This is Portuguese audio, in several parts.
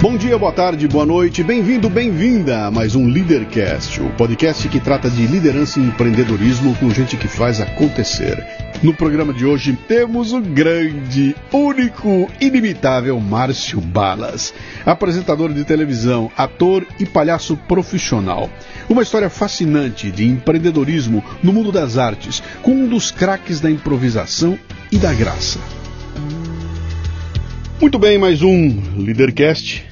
Bom dia, boa tarde, boa noite, bem-vindo, bem-vinda a mais um Leadercast, o podcast que trata de liderança e empreendedorismo com gente que faz acontecer. No programa de hoje temos o grande, único, inimitável Márcio Balas, apresentador de televisão, ator e palhaço profissional. Uma história fascinante de empreendedorismo no mundo das artes, com um dos craques da improvisação e da graça. Muito bem, mais um Leadercast.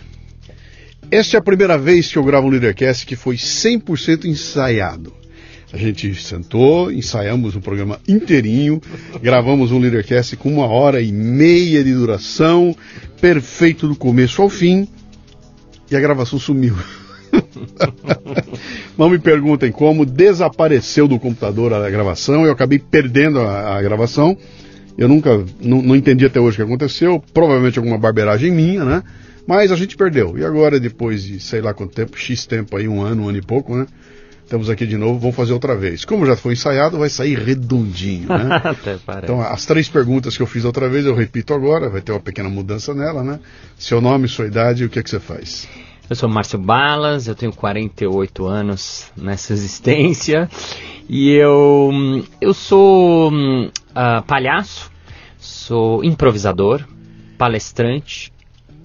Esta é a primeira vez que eu gravo um Leadercast que foi 100% ensaiado. A gente sentou, ensaiamos um programa inteirinho, gravamos um Leadercast com uma hora e meia de duração, perfeito do começo ao fim, e a gravação sumiu. Não me perguntem como, desapareceu do computador a gravação, eu acabei perdendo a, a gravação. Eu nunca, não, entendi até hoje o que aconteceu, provavelmente alguma barbeiragem minha, né? Mas a gente perdeu. E agora, depois de sei lá quanto tempo, X tempo aí, um ano, um ano e pouco, né? Estamos aqui de novo, vamos fazer outra vez. Como já foi ensaiado, vai sair redondinho, né? Então, as três perguntas que eu fiz outra vez, eu repito agora, vai ter uma pequena mudança nela, né? Seu nome, sua idade e o que, é que você faz? Eu sou Márcio Balas, eu tenho 48 anos nessa existência e eu, eu sou uh, palhaço, sou improvisador, palestrante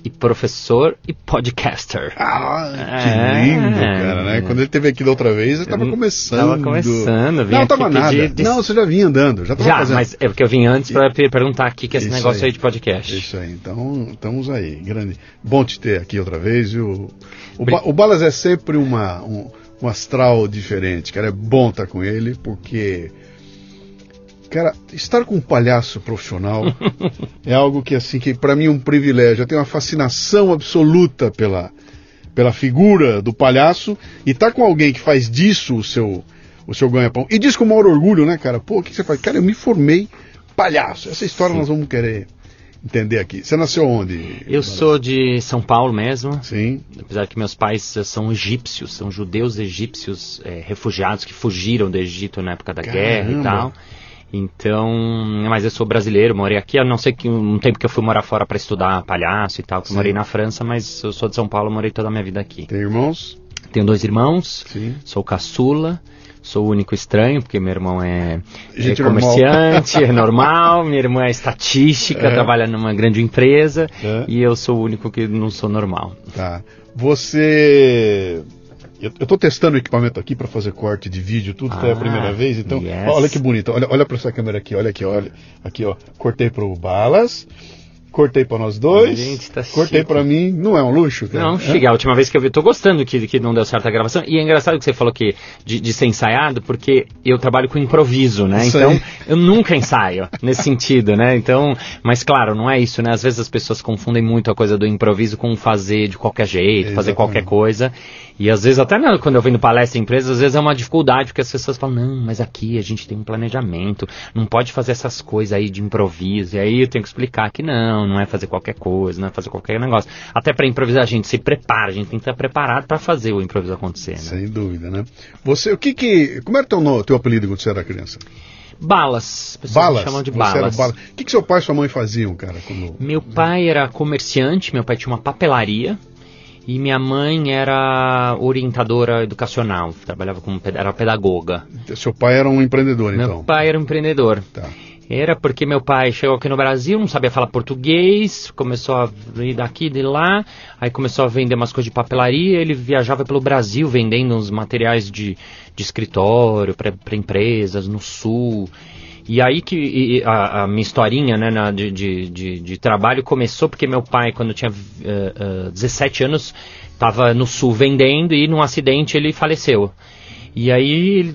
e professor e podcaster. Ah, que é, lindo, cara, né? Quando ele teve aqui da outra vez, ele estava começando. Tava começando, vim Não, tava nada. De... Não, você já vinha andando, já tava Já, fazendo. mas é porque eu vim antes para perguntar aqui que esse Isso negócio aí. aí. de podcast. Isso aí, então estamos aí, grande. Bom te ter aqui outra vez. viu? O, o Balas é sempre uma, um, um astral diferente, cara. É bom estar com ele, porque. Cara, estar com um palhaço profissional é algo que, assim, que para mim é um privilégio. Eu tenho uma fascinação absoluta pela, pela figura do palhaço e estar com alguém que faz disso o seu, o seu ganha-pão. E diz com o maior orgulho, né, cara? Pô, o que você faz? Cara, eu me formei palhaço. Essa história Sim. nós vamos querer entender aqui. Você nasceu onde? Eu sou de São Paulo mesmo, Sim. apesar que meus pais eh, são egípcios, são judeus egípcios eh, refugiados que fugiram do Egito na época da guerra Caramba. e tal. Então, mas eu sou brasileiro, morei aqui, a não ser que um tempo que eu fui morar fora para estudar palhaço e tal, que eu morei na França, mas eu sou de São Paulo, morei toda a minha vida aqui. Tem irmãos? Tenho dois irmãos, Sim. sou caçula, sou o único estranho, porque meu irmão é, é Gente normal. comerciante, é normal, minha irmã é estatística, É. trabalha numa grande empresa, É. e eu sou o único que não sou normal. Tá. Você. Eu, tô testando o equipamento aqui para fazer corte de vídeo, tudo, foi a Ah, primeira vez, então. yes. Olha que bonito. Olha, olha para essa câmera aqui, olha aqui, olha. Aqui, ó. Cortei pro Balas. Cortei para nós dois. Gente, tá cortei para mim. Não é um luxo, cara? Não, É? chega. A última vez que eu vi, tô gostando que, que não deu certo a gravação. E é engraçado que você falou que de, de ser ensaiado, porque eu trabalho com improviso, né? Isso então, aí. eu nunca ensaio nesse sentido, né? Então, mas claro, não é isso, né? Às vezes as pessoas confundem muito a coisa do improviso com fazer de qualquer jeito, fazer Exatamente. qualquer coisa. E às vezes, até na- quando eu venho palestra em empresas, às vezes é uma dificuldade, porque as pessoas falam, não, mas aqui a gente tem um planejamento, não pode fazer essas coisas aí de improviso. E aí eu tenho que explicar que não, não é fazer qualquer coisa, não é fazer qualquer negócio. Até para improvisar a gente se prepara, a gente tem que estar preparado para fazer o improviso acontecer. Né? Sem dúvida, né? Você, o que que. Como era teu, teu apelido quando você era criança? Balas, pessoas Balas? chamam de balas. bala. O que, que seu pai e sua mãe faziam, cara? Quando... Meu pai era comerciante, meu pai tinha uma papelaria. E minha mãe era orientadora educacional, trabalhava como era pedagoga. Seu pai era um empreendedor, Meu então. pai era um empreendedor. Tá. Era porque meu pai chegou aqui no Brasil, não sabia falar português, começou a ir daqui e de lá, aí começou a vender umas coisas de papelaria, ele viajava pelo Brasil vendendo uns materiais de, de escritório para empresas no sul. E aí que e- a, a minha historinha né, na- de, de, de, trabalho começou porque meu pai, quando tinha eh, eh, 17 anos, estava no sul vendendo e num acidente ele faleceu. E aí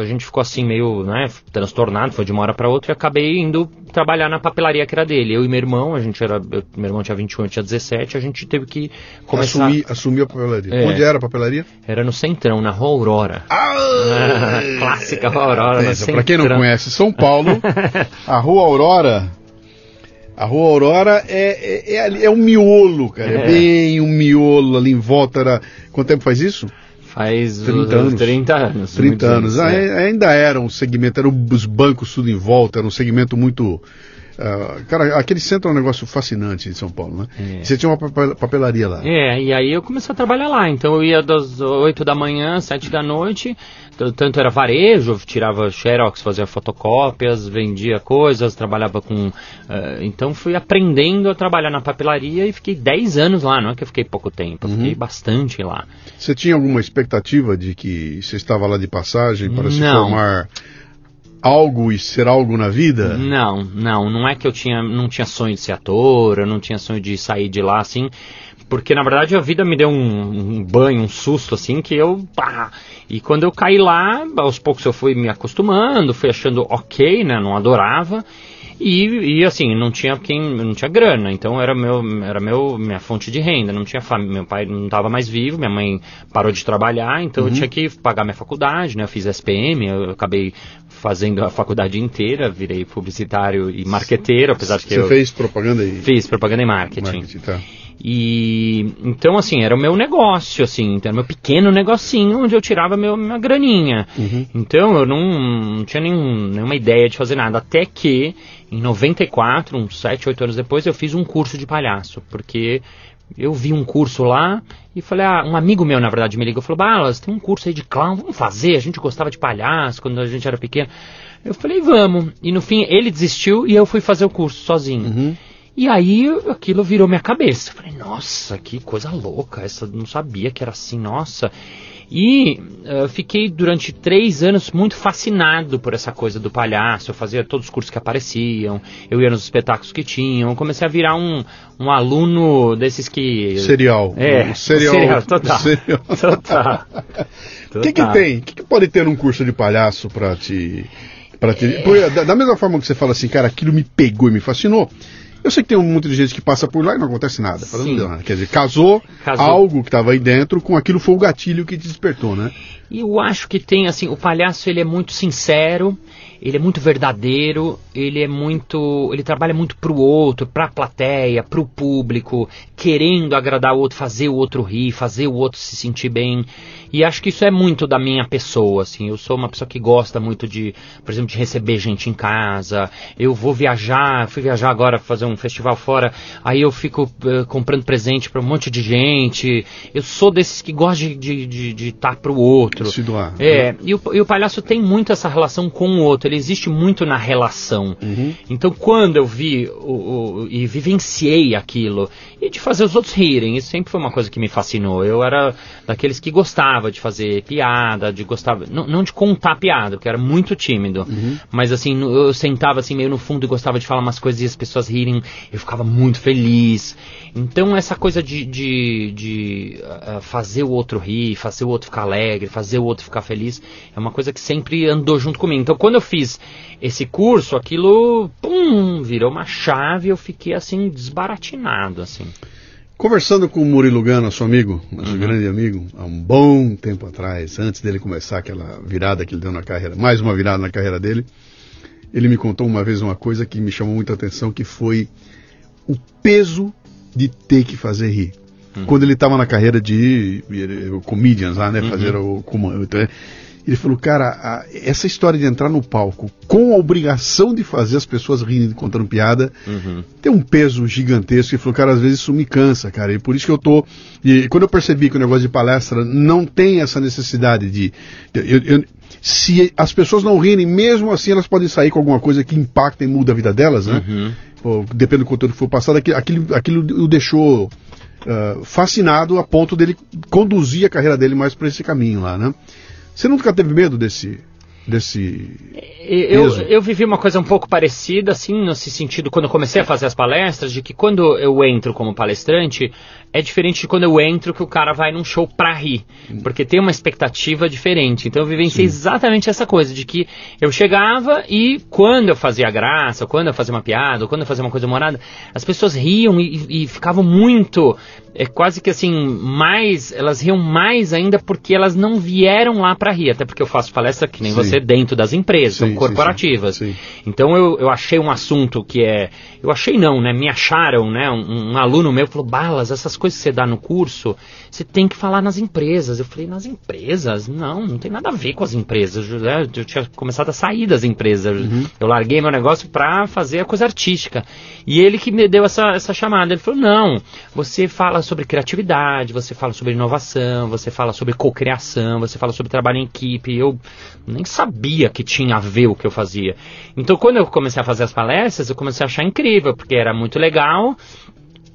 a gente ficou assim meio né, transtornado, foi de uma hora para outra e acabei indo trabalhar na papelaria que era dele. Eu e meu irmão, a gente era, eu- meu irmão tinha 21, eu tinha 17, a gente teve que começar. Assumir, assumir a papelaria. É. Onde era a papelaria? Era no Centrão, na Rua Aurora. Ah, Clássica Rua Aurora, Pensa, pra quem não conhece São Paulo, a Rua Aurora. A Rua Aurora é, é, é, ali- é um miolo, cara. É. É. bem um miolo ali em volta. Era... Quanto tempo faz isso? Faz 30 os- anos. 30 anos. 30 muitos anos. é. Ai- Ainda era um segmento, eram os bancos tudo em volta, era um segmento muito Uh, cara, aquele centro é um negócio fascinante em São Paulo, né? É. Você tinha uma papelaria lá. É, e aí eu comecei a trabalhar lá. Então eu ia das 8 da manhã, 7 da noite. Tanto era varejo, tirava xerox, fazia fotocópias, vendia coisas, trabalhava com. Uh, então fui aprendendo a trabalhar na papelaria e fiquei 10 anos lá. Não é que eu fiquei pouco tempo, eu uhum. fiquei bastante lá. Você tinha alguma expectativa de que você estava lá de passagem para Não. se formar algo e ser algo na vida? Não, não, não é que eu tinha, não tinha sonho de ser ator, eu não tinha sonho de sair de lá assim, porque na verdade a vida me deu um, um banho, um susto assim que eu, pá, e quando eu caí lá, aos poucos eu fui me acostumando, fui achando ok, né, não adorava, e, e, assim, não tinha quem, não tinha grana, então era meu, era meu, minha fonte de renda, não tinha família, meu pai não estava mais vivo, minha mãe parou de trabalhar, então uhum. eu tinha que pagar minha faculdade, né? Eu fiz SPM, eu acabei fazendo a faculdade inteira, virei publicitário e marqueteiro, apesar de que Você eu fez propaganda e fiz propaganda e marketing. marketing tá. E então assim, era o meu negócio, assim, era meu pequeno negocinho onde eu tirava meu, minha graninha. Uhum. Então eu não, não tinha nenhum, nenhuma ideia de fazer nada. Até que em 94, uns 7, 8 anos depois, eu fiz um curso de palhaço, porque eu vi um curso lá e falei, ah, um amigo meu, na verdade, me ligou e falou, Balas, tem um curso aí de clown, vamos fazer, a gente gostava de palhaço quando a gente era pequeno. Eu falei, vamos. E no fim ele desistiu e eu fui fazer o curso sozinho. Uhum. E aí aquilo virou minha cabeça. Falei, nossa, que coisa louca, essa não sabia que era assim, nossa. E uh, fiquei durante três anos muito fascinado por essa coisa do palhaço. Eu fazia todos os cursos que apareciam, eu ia nos espetáculos que tinham. comecei a virar um, um aluno desses que. Serial. É, serial. serial total. Serial. Total. O que, que tem? O que, que pode ter num curso de palhaço para te. Pra te... É. Da, da mesma forma que você fala assim, cara, aquilo me pegou e me fascinou. Eu sei que tem um monte de gente que passa por lá e não acontece nada. Sim. Quer dizer, casou, casou. algo que estava aí dentro, com aquilo foi o gatilho que te despertou, né? E eu acho que tem, assim, o palhaço ele é muito sincero, ele é muito verdadeiro, ele é muito, ele trabalha muito pro outro, pra plateia, pro público, querendo agradar o outro, fazer o outro rir, fazer o outro se sentir bem. E acho que isso é muito da minha pessoa, assim. Eu sou uma pessoa que gosta muito de, por exemplo, de receber gente em casa. Eu vou viajar, fui viajar agora fazer um festival fora, aí eu fico uh, comprando presente para um monte de gente. Eu sou desses que gosta de estar de, de, de tá pro outro. Se doar. É, e o, e o palhaço tem muito essa relação com o outro, ele existe muito na relação. Uhum. Então quando eu vi o, o, e vivenciei aquilo, e de fazer os outros rirem, isso sempre foi uma coisa que me fascinou. Eu era daqueles que gostava gostava de fazer piada, de gostava, não, não de contar piada, porque eu era muito tímido, uhum. mas assim, eu sentava assim meio no fundo e gostava de falar umas coisas e as pessoas rirem, eu ficava muito feliz. Então essa coisa de, de, de uh, fazer o outro rir, fazer o outro ficar alegre, fazer o outro ficar feliz, é uma coisa que sempre andou junto comigo. Então quando eu fiz esse curso, aquilo, pum, virou uma chave, eu fiquei assim desbaratinado, assim. Conversando com o Murilo Gana, seu amigo, nosso uhum. grande amigo, há um bom tempo atrás, antes dele começar aquela virada que ele deu na carreira, mais uma virada na carreira dele, ele me contou uma vez uma coisa que me chamou muita atenção, que foi o peso de ter que fazer rir. Uhum. Quando ele estava na carreira de, comedians lá, né, uhum. fazer o comando, ele falou, cara, a, essa história de entrar no palco com a obrigação de fazer as pessoas rirem contando piada uhum. tem um peso gigantesco. Ele falou, cara, às vezes isso me cansa, cara. E por isso que eu tô. E quando eu percebi que o negócio de palestra não tem essa necessidade de. Eu, eu, se as pessoas não rirem, mesmo assim elas podem sair com alguma coisa que impacta e muda a vida delas, né? Uhum. Depende do conteúdo que for passado, aquilo, aquilo, aquilo o deixou uh, fascinado a ponto dele conduzir a carreira dele mais para esse caminho lá, né? Você nunca teve medo desse desse eu, eu vivi uma coisa um pouco parecida, assim, nesse sentido, quando eu comecei a fazer as palestras, de que quando eu entro como palestrante, é diferente de quando eu entro que o cara vai num show pra rir. Porque tem uma expectativa diferente. Então eu vivenciei Sim. exatamente essa coisa, de que eu chegava e quando eu fazia graça, quando eu fazia uma piada, ou quando eu fazia uma coisa humorada, as pessoas riam e, e ficavam muito. É quase que assim, mais. Elas riam mais ainda porque elas não vieram lá pra rir. Até porque eu faço palestra que nem Sim. você dentro das empresas. Sim. Corporativas. sim, sim. Então eu, eu achei um assunto que é. Eu achei não, né? Me acharam, né? Um, um aluno meu falou: Balas, essas coisas que você dá no curso, você tem que falar nas empresas. Eu falei: nas empresas? Não, não tem nada a ver com as empresas. Eu, né, eu tinha começado a sair das empresas. Eu larguei meu negócio para fazer a coisa artística. E ele que me deu essa, essa chamada. Ele falou: não, você fala sobre criatividade, você fala sobre inovação, você fala sobre cocriação, você fala sobre trabalho em equipe. Eu nem sabia que tinha a ver o que eu fazia. Então, quando eu comecei a fazer as palestras, eu comecei a achar incrível, porque era muito legal.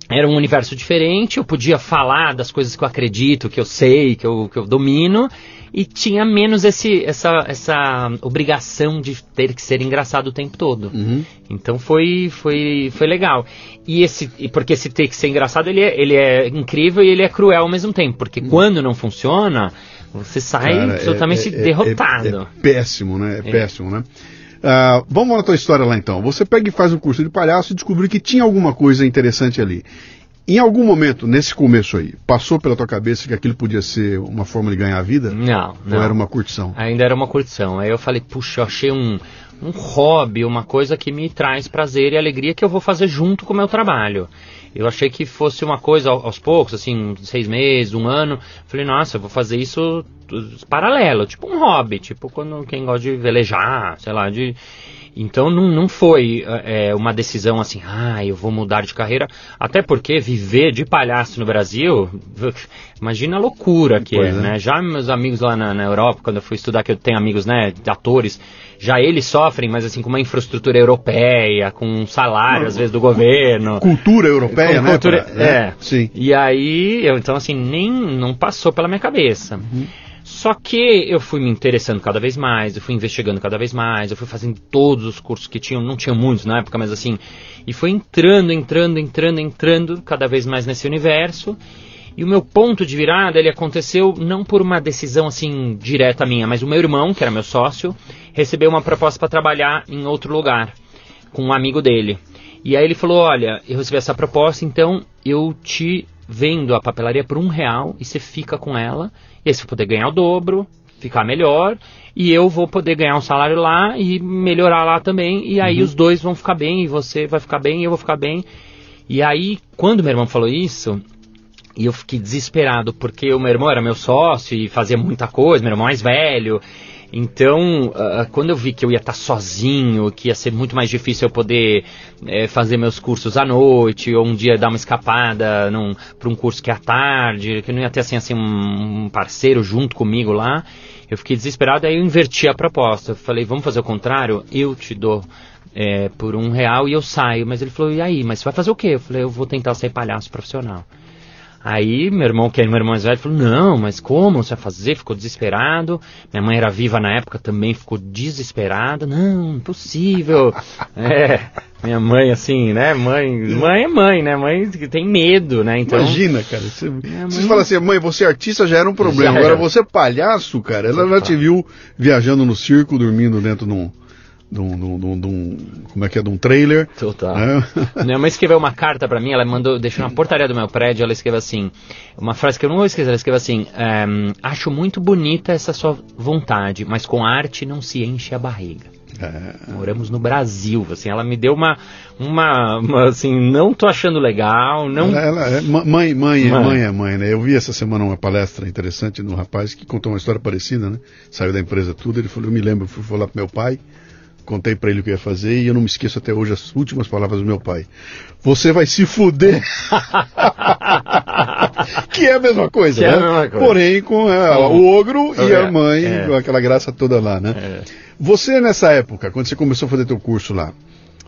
Era um universo diferente, eu podia falar das coisas que eu acredito, que eu sei, que eu, que eu domino, e tinha menos esse, essa, essa obrigação de ter que ser engraçado o tempo todo. Uhum. Então foi, foi, foi legal. E esse, porque esse ter que ser engraçado, ele é, ele é incrível e ele é cruel ao mesmo tempo. Porque quando não funciona, você sai Cara, é- absolutamente é- é- derrotado. É, péssimo, né? É, péssimo, né? Ah, vamos na tua história lá então. Você pega e faz um curso de palhaço e descobriu que tinha alguma coisa interessante ali. Em algum momento, nesse começo aí, passou pela tua cabeça que aquilo podia ser uma forma de ganhar a vida? Não, não. Ou era uma curtição? Ainda era uma curtição. Aí eu falei, puxa, eu achei um, um hobby, uma coisa que me traz prazer e alegria que eu vou fazer junto com o meu trabalho. Eu achei que fosse uma coisa ao- aos poucos, assim, seis meses, um ano. Falei, nossa, eu vou fazer isso paralelo, tipo um hobby, tipo quando quem gosta de velejar, sei lá, de. Então não, não foi é, uma decisão assim, ah, eu vou mudar de carreira. Até porque viver de palhaço no Brasil, imagina a loucura que é, é. né? Já meus amigos lá na, na Europa, quando eu fui estudar, que eu tenho amigos, né, de atores, já eles sofrem, mas assim, com uma infraestrutura europeia, com um salário, às vezes, do governo. Cultura europeia, Com né? cultura- pra- é. Sim. E aí, eu, então assim, nem não passou pela minha cabeça. Uhum. Só que eu fui me interessando cada vez mais, eu fui investigando cada vez mais, eu fui fazendo todos os cursos que tinham, não tinha muitos na época, mas assim, e foi entrando, entrando, entrando, entrando cada vez mais nesse universo. E o meu ponto de virada, ele aconteceu não por uma decisão assim direta minha, mas o meu irmão, que era meu sócio, recebeu uma proposta para trabalhar em outro lugar com um amigo dele. E aí ele falou, olha, eu recebi essa proposta, então eu te vendo a papelaria por um real e você fica com ela, e aí você vai poder ganhar o dobro, ficar melhor, e eu vou poder ganhar um salário lá e melhorar lá também, e aí os dois vão ficar bem, e você vai ficar bem, e eu vou ficar bem. E aí, quando meu irmão falou isso, e eu fiquei desesperado, porque o meu irmão era meu sócio e fazia muita coisa, meu irmão mais velho. Então, ah, quando eu vi que eu ia estar sozinho, que ia ser muito mais difícil eu poder eh, fazer meus cursos à noite, ou um dia dar uma escapada para um curso que é à tarde, que não ia ter assim, assim um, parceiro junto comigo lá, eu fiquei desesperado, aí eu inverti a proposta. Eu falei, vamos fazer o contrário? Eu te dou eh, por um real e eu saio. Mas ele falou, e aí? Mas você vai fazer o quê? Eu falei, eu vou tentar ser palhaço profissional. Aí meu irmão, que é meu irmão mais velho, falou, não, mas como você vai fazer? Ficou desesperado. Minha mãe era viva na época, também ficou desesperada. Não, impossível. é, minha mãe assim, né? Mãe, mãe é mãe, né? Mãe que tem medo, né? Então, Imagina, cara. Você, mãe- você fala assim, mãe, você é artista já era um problema. Já Agora era. você é palhaço, cara. Ela já te viu viajando no circo, dormindo dentro de um. De um, de um- de um- um- como é que é? De um trailer. Total. né? Minha mãe escreveu uma carta pra mim, ela mandou, deixou na portaria do meu prédio, ela escreveu assim, uma frase que eu não vou esquecer, ela escreveu assim, ehm, acho muito bonita essa sua vontade, mas com arte não se enche a barriga. É. Moramos no Brasil, assim, ela me deu uma, uma, uma, assim, não tô achando legal, não... Ela, ela é, mãe, mãe, é- Mãe. mãe é mãe, né? Eu vi essa semana uma palestra interessante de um rapaz que contou uma história parecida, né? Saiu da empresa tudo, ele falou, eu me lembro, fui falar pro meu pai, contei pra ele o que eu ia fazer e eu não me esqueço até hoje as últimas palavras do meu pai. Você vai se fuder. que é a mesma coisa, Que é né? a mesma coisa. Porém, com é, o ogro e É, a mãe, é. com aquela graça toda lá, né? É. Você, nessa época, quando você começou a fazer teu curso lá,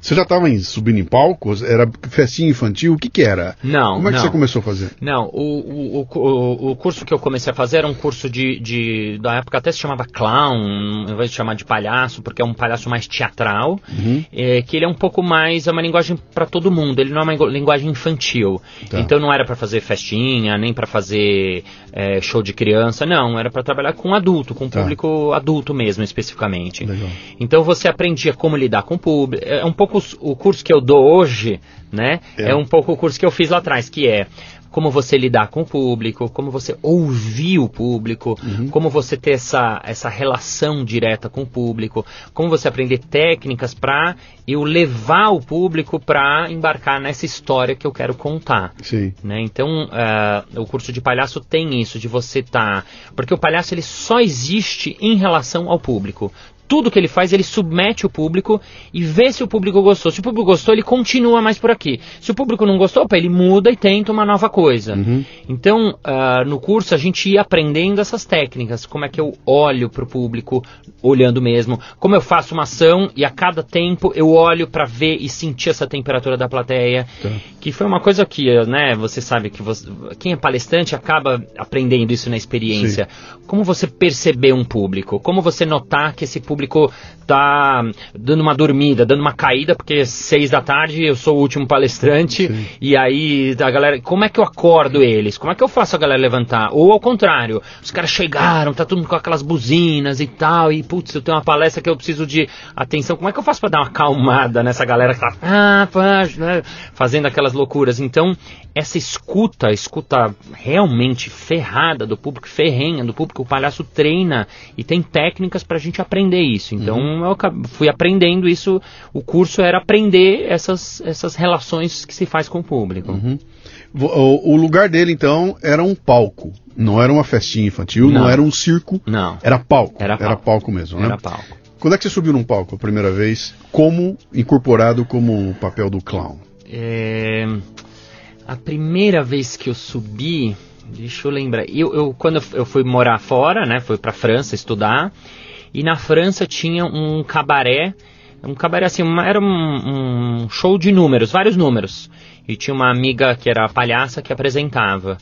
você já estava subindo em palcos? Era festinha infantil? O que que era? Não, Como é que não. você começou a fazer? Não, o, o, o, o curso que eu comecei a fazer era um curso de, de. Da época até se chamava clown, ao invés de chamar de palhaço, porque é um palhaço mais teatral. Uhum. é, que ele é um pouco mais. É uma linguagem para todo mundo, ele não é uma lingu- linguagem infantil. Tá. Então não era para fazer festinha, nem para fazer é, show de criança, não. Era para trabalhar com adulto, com Tá. público adulto mesmo, especificamente. Legal. Então você aprendia como lidar com o público. É um pouco os- o curso que eu dou hoje, né? É. É. um pouco o curso que eu fiz lá atrás, que é como você lidar com o público, como você ouvir o público, Uhum. como você ter essa, essa relação direta com o público, como você aprender técnicas para eu levar o público para embarcar nessa história que eu quero contar. Sim. Né? Então, ah, o curso de palhaço tem isso, de você estar. Porque o palhaço ele só existe em relação ao público. Tudo que ele faz, ele submete o público e vê se o público gostou. Se o público gostou, ele continua mais por aqui. Se o público não gostou, opa, ele muda e tenta uma nova coisa. Uhum. Então, ah, no curso, a gente ia aprendendo essas técnicas. Como é que eu olho para o público, olhando mesmo. Como eu faço uma ação e a cada tempo eu olho para ver e sentir essa temperatura da plateia. Tá. Que foi uma coisa que, né, você sabe que você- quem é palestrante acaba aprendendo isso na experiência. Como você perceber um público? Como você notar que esse público tá dando uma dormida, dando uma caída, porque seis da tarde eu sou o último palestrante, Sim. e aí a galera. Como é que eu acordo eles? Como é que eu faço a galera levantar? Ou ao contrário, os caras chegaram, tá todo mundo com aquelas buzinas e tal, e putz, eu tenho uma palestra que eu preciso de atenção. Como é que eu faço pra dar uma acalmada nessa galera que tá ah, pá, né, fazendo aquelas loucuras? Então, essa escuta, escuta realmente ferrada do público, ferrenha do público, o palhaço treina e tem técnicas pra gente aprender isso. Então, eu acab- fui aprendendo isso. O curso era aprender essas, essas relações que se faz com o público. Uhum. O, o lugar dele, então, era um palco. Não era uma festinha infantil, não, Não. era um circo. Não. Era palco. Era palco. palco mesmo, né? Era palco. Quando é que você subiu num palco a primeira vez, como incorporado como o papel do clown? É, a primeira vez que eu subi, deixa eu lembrar, eu, eu- quando eu, eu fui morar fora, né, fui pra França estudar, e na França tinha um cabaré, um cabaré assim, uma- era um, um show de números, vários números, e tinha uma amiga que era palhaça que apresentava.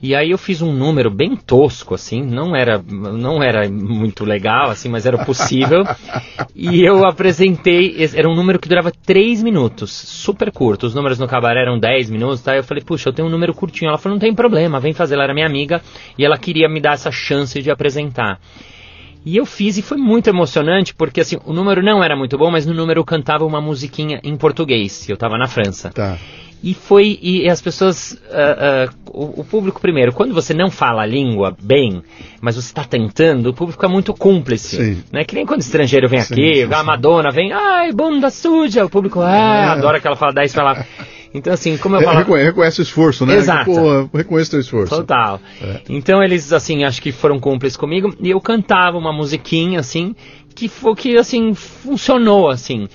E aí eu fiz um número bem tosco, assim, não era, não era muito legal, assim, mas era possível. e eu apresentei, era um número que durava 3 minutos, super curto. Os números no cabaré eram 10 minutos, tá? Eu falei, puxa, eu tenho um número curtinho. Ela falou, não tem problema, vem fazer. Ela era minha amiga e ela queria me dar essa chance de apresentar. E eu fiz e foi muito emocionante, porque assim, o número não era muito bom, mas no número eu cantava uma musiquinha em português. Eu tava na França. Tá. E foi, e as pessoas, ah, ah, o, o público primeiro, quando você não fala a língua bem, mas você está tentando, o público é muito cúmplice. Sim. Né? Que nem quando o estrangeiro vem Sim, aqui, sim, a. Madonna vem, ai, bunda suja, o público, ah, É. adora que ela fala 10 pra lá. Então assim, como eu falo... reconhe- reconhece o esforço, né? Exato. Pô, reconhece teu esforço. Total. É. Então eles, assim, acho que foram cúmplices comigo e eu cantava uma musiquinha, assim, que foi que, assim, funcionou, assim.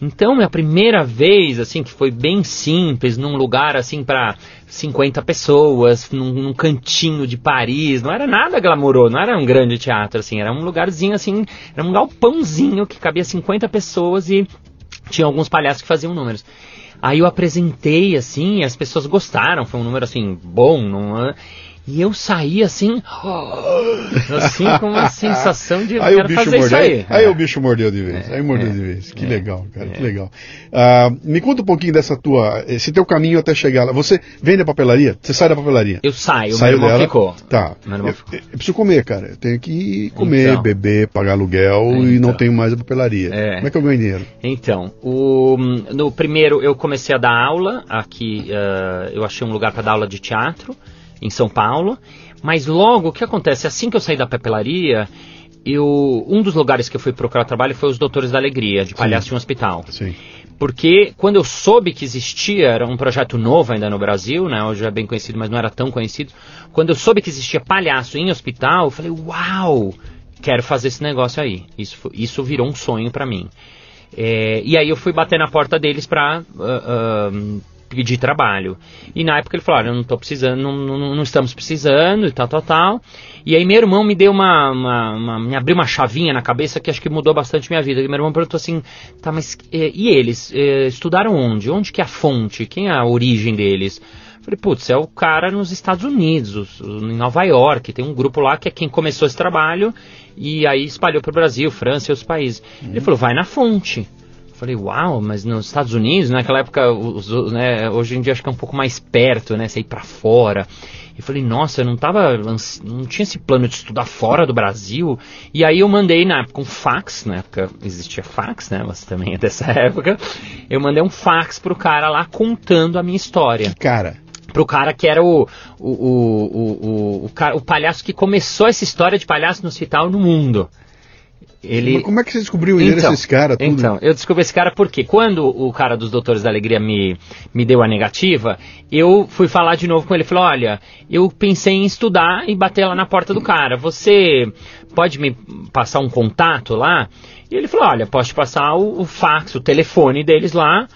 Então, minha primeira vez, assim, que foi bem simples, num lugar, assim, para 50 pessoas, num, num cantinho de Paris, não era nada glamouroso, não era um grande teatro, assim, era um lugarzinho, assim, era um galpãozinho que cabia 50 pessoas e tinha alguns palhaços que faziam números. Aí eu apresentei assim, as pessoas gostaram, foi um número assim bom, não é? E eu saí assim, assim com uma sensação de Aí o quero bicho fazer isso mordeu. aí. Aí o bicho mordeu de vez. É, aí mordeu é, de vez. Que é, legal, cara. Que é. legal. Ah, me conta um pouquinho dessa tua. Esse teu caminho até chegar lá. Você vem da papelaria? Você sai da papelaria? Eu saio, o meu Saiu irmão dela? ficou. Tá. Meu irmão Eu, ficou. eu preciso comer, cara. Eu tenho que comer, Então. beber, pagar aluguel e não Então. tenho mais a papelaria. É. Como é que eu ganho dinheiro? Então, o, no primeiro eu comecei a dar aula aqui, eh, eu achei um lugar para dar aula de teatro em São Paulo, mas logo o que acontece assim que eu saí da papelaria, eu um dos lugares que eu fui procurar trabalho foi os Doutores da Alegria, de palhaço em um hospital. Sim. Porque quando eu soube que existia, era um projeto novo ainda no Brasil, né? Hoje é bem conhecido, mas não era tão conhecido. Quando eu soube que existia palhaço em hospital, eu falei, uau, quero fazer esse negócio aí. Isso, isso virou um sonho pra mim. É, e aí eu fui bater na porta deles pra ah, ah, pedir trabalho. E na época ele falou, olha, eu não tô precisando, não, não, não estamos precisando e tal, tal, tal. E aí meu irmão me deu uma, uma- uma- me abriu uma chavinha na cabeça que acho que mudou bastante minha vida. E meu irmão perguntou assim, tá, mas eh, e eles? Eh, estudaram onde? Onde que é a fonte? Quem é a origem deles? Falei, putz, é o cara nos Estados Unidos, os- em Nova York, tem um grupo lá que é quem começou esse trabalho e aí espalhou para o Brasil, França e outros países. Ele falou, vai na fonte. Falei, uau, mas nos Estados Unidos, naquela época, os- né, hoje em dia acho que é um pouco mais perto, né, você ir pra fora. E falei, nossa, eu não tava, não tinha esse plano de estudar fora do Brasil. E aí eu mandei na época um fax, na época existia fax, né, você também é dessa época. Eu mandei um fax pro cara lá contando a minha história. Cara. pro cara que era o, o, o, o, o, o, o palhaço que começou essa história de palhaço no hospital no mundo. Ele... Mas como é que você descobriu o endereço então, desse cara? Tudo? Então, eu descobri esse cara porque quando o cara dos Doutores da Alegria me, me deu a negativa, eu fui falar de novo com ele. Falei, olha, eu pensei em estudar e bater lá na porta do cara. Você pode me passar um contato lá? E ele falou, olha, posso te passar o, o fax, o telefone deles lá.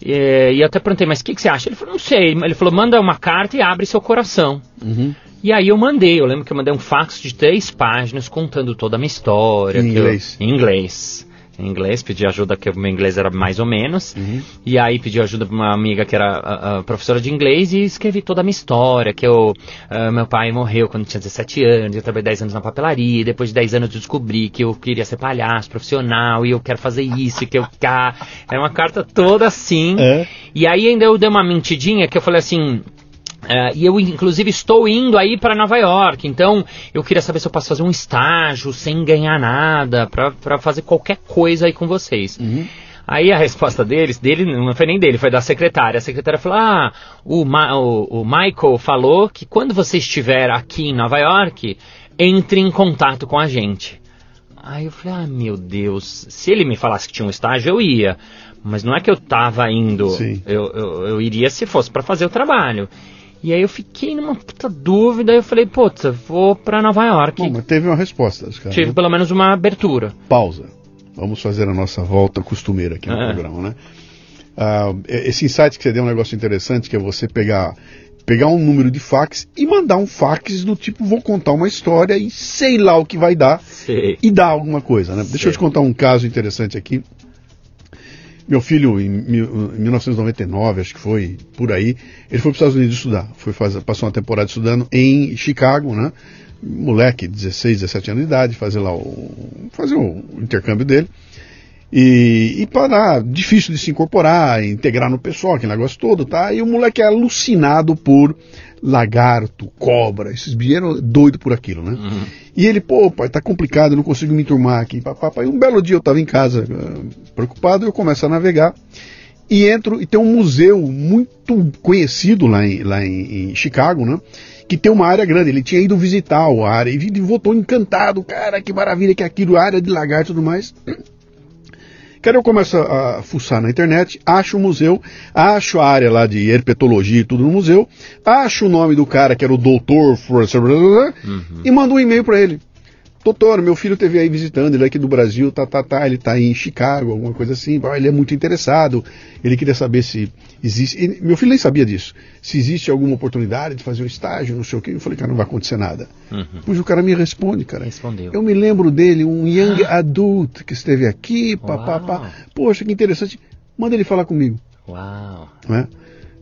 E, e eu até perguntei, mas o que, que, você acha? Ele falou, não sei. Ele falou, manda uma carta e abre seu coração. Uhum. E aí eu mandei, eu lembro que eu mandei um fax de três páginas contando toda a minha história. Em inglês. Eu, em inglês. Em inglês, pedi ajuda, que o meu inglês era mais ou menos. Uhum. E aí pedi ajuda para uma amiga que era a, a professora de inglês e escrevi toda a minha história, que eu, uh, meu pai morreu quando tinha 17 anos, eu trabalhei 10 anos na papelaria, depois de 10 anos eu descobri que eu queria ser palhaço profissional e eu quero fazer isso, que eu... Era uma carta toda assim. É. E aí ainda eu dei uma mentidinha que eu falei assim... Uh, e eu, inclusive, estou indo aí para Nova York, então eu queria saber se eu posso fazer um estágio sem ganhar nada, para fazer qualquer coisa aí com vocês. Uhum. Aí a resposta deles, dele não foi nem dele, foi da secretária. A secretária falou: Ah, o, Ma o, o Michael falou que quando você estiver aqui em Nova York, entre em contato com a gente. Aí eu falei: Ah, meu Deus, se ele me falasse que tinha um estágio, eu ia. Mas não é que eu tava indo, eu, eu, eu iria se fosse para fazer o trabalho. E aí eu fiquei numa puta dúvida, eu falei, putz, vou pra Nova York. Bom, mas teve uma resposta, cara. Tive né? pelo menos uma abertura. Pausa. Vamos fazer a nossa volta costumeira aqui no É. programa, né? Ah, esse insight que você deu é um negócio interessante, que é você pegar, pegar um número de fax e mandar um fax do tipo, vou contar uma história e sei lá o que vai dar Sei. e dar alguma coisa, né? Deixa eu Sei. te contar um caso interessante aqui. Meu filho, em mil- em 1999, acho que foi por aí, ele foi para os Estados Unidos estudar. Foi fazer, passou uma temporada estudando em Chicago, né? Moleque, 16, 17 anos de idade, fazer lá o, fazer o intercâmbio dele. E, e para difícil de se incorporar, integrar no pessoal, aquele negócio todo, tá? E o moleque é alucinado por lagarto, cobra, esses bichos eram doido por aquilo, né? Uhum. E ele, pô, pai, tá complicado, não consigo me enturmar aqui. Papai, um belo dia eu tava em casa, ah, preocupado, eu começo a navegar e entro e tem um museu muito conhecido lá em, lá em, em Chicago, né? Que tem uma área grande. Ele tinha ido visitar a área e voltou encantado, cara, que maravilha que é aquilo, área de lagarto e tudo mais. Cara, eu começo a fuçar na internet, acho o museu, acho a área lá de herpetologia e tudo no museu, acho o nome do cara que era o doutor e mando um e-mail para ele. Doutor, meu filho teve aí visitando, ele é aqui do Brasil, tá, tá, tá, ele tá em Chicago, alguma coisa assim, ah, ele é muito interessado, ele queria saber se existe, meu filho nem sabia disso, se existe alguma oportunidade de fazer um estágio, não sei o que, eu falei, cara, não vai acontecer nada. Uhum. Pois o cara me responde, cara. Respondeu. Eu me lembro dele, um young adult que esteve aqui, pá, pá, pá. Uau. Poxa, que interessante. Manda ele falar comigo, Uau. né?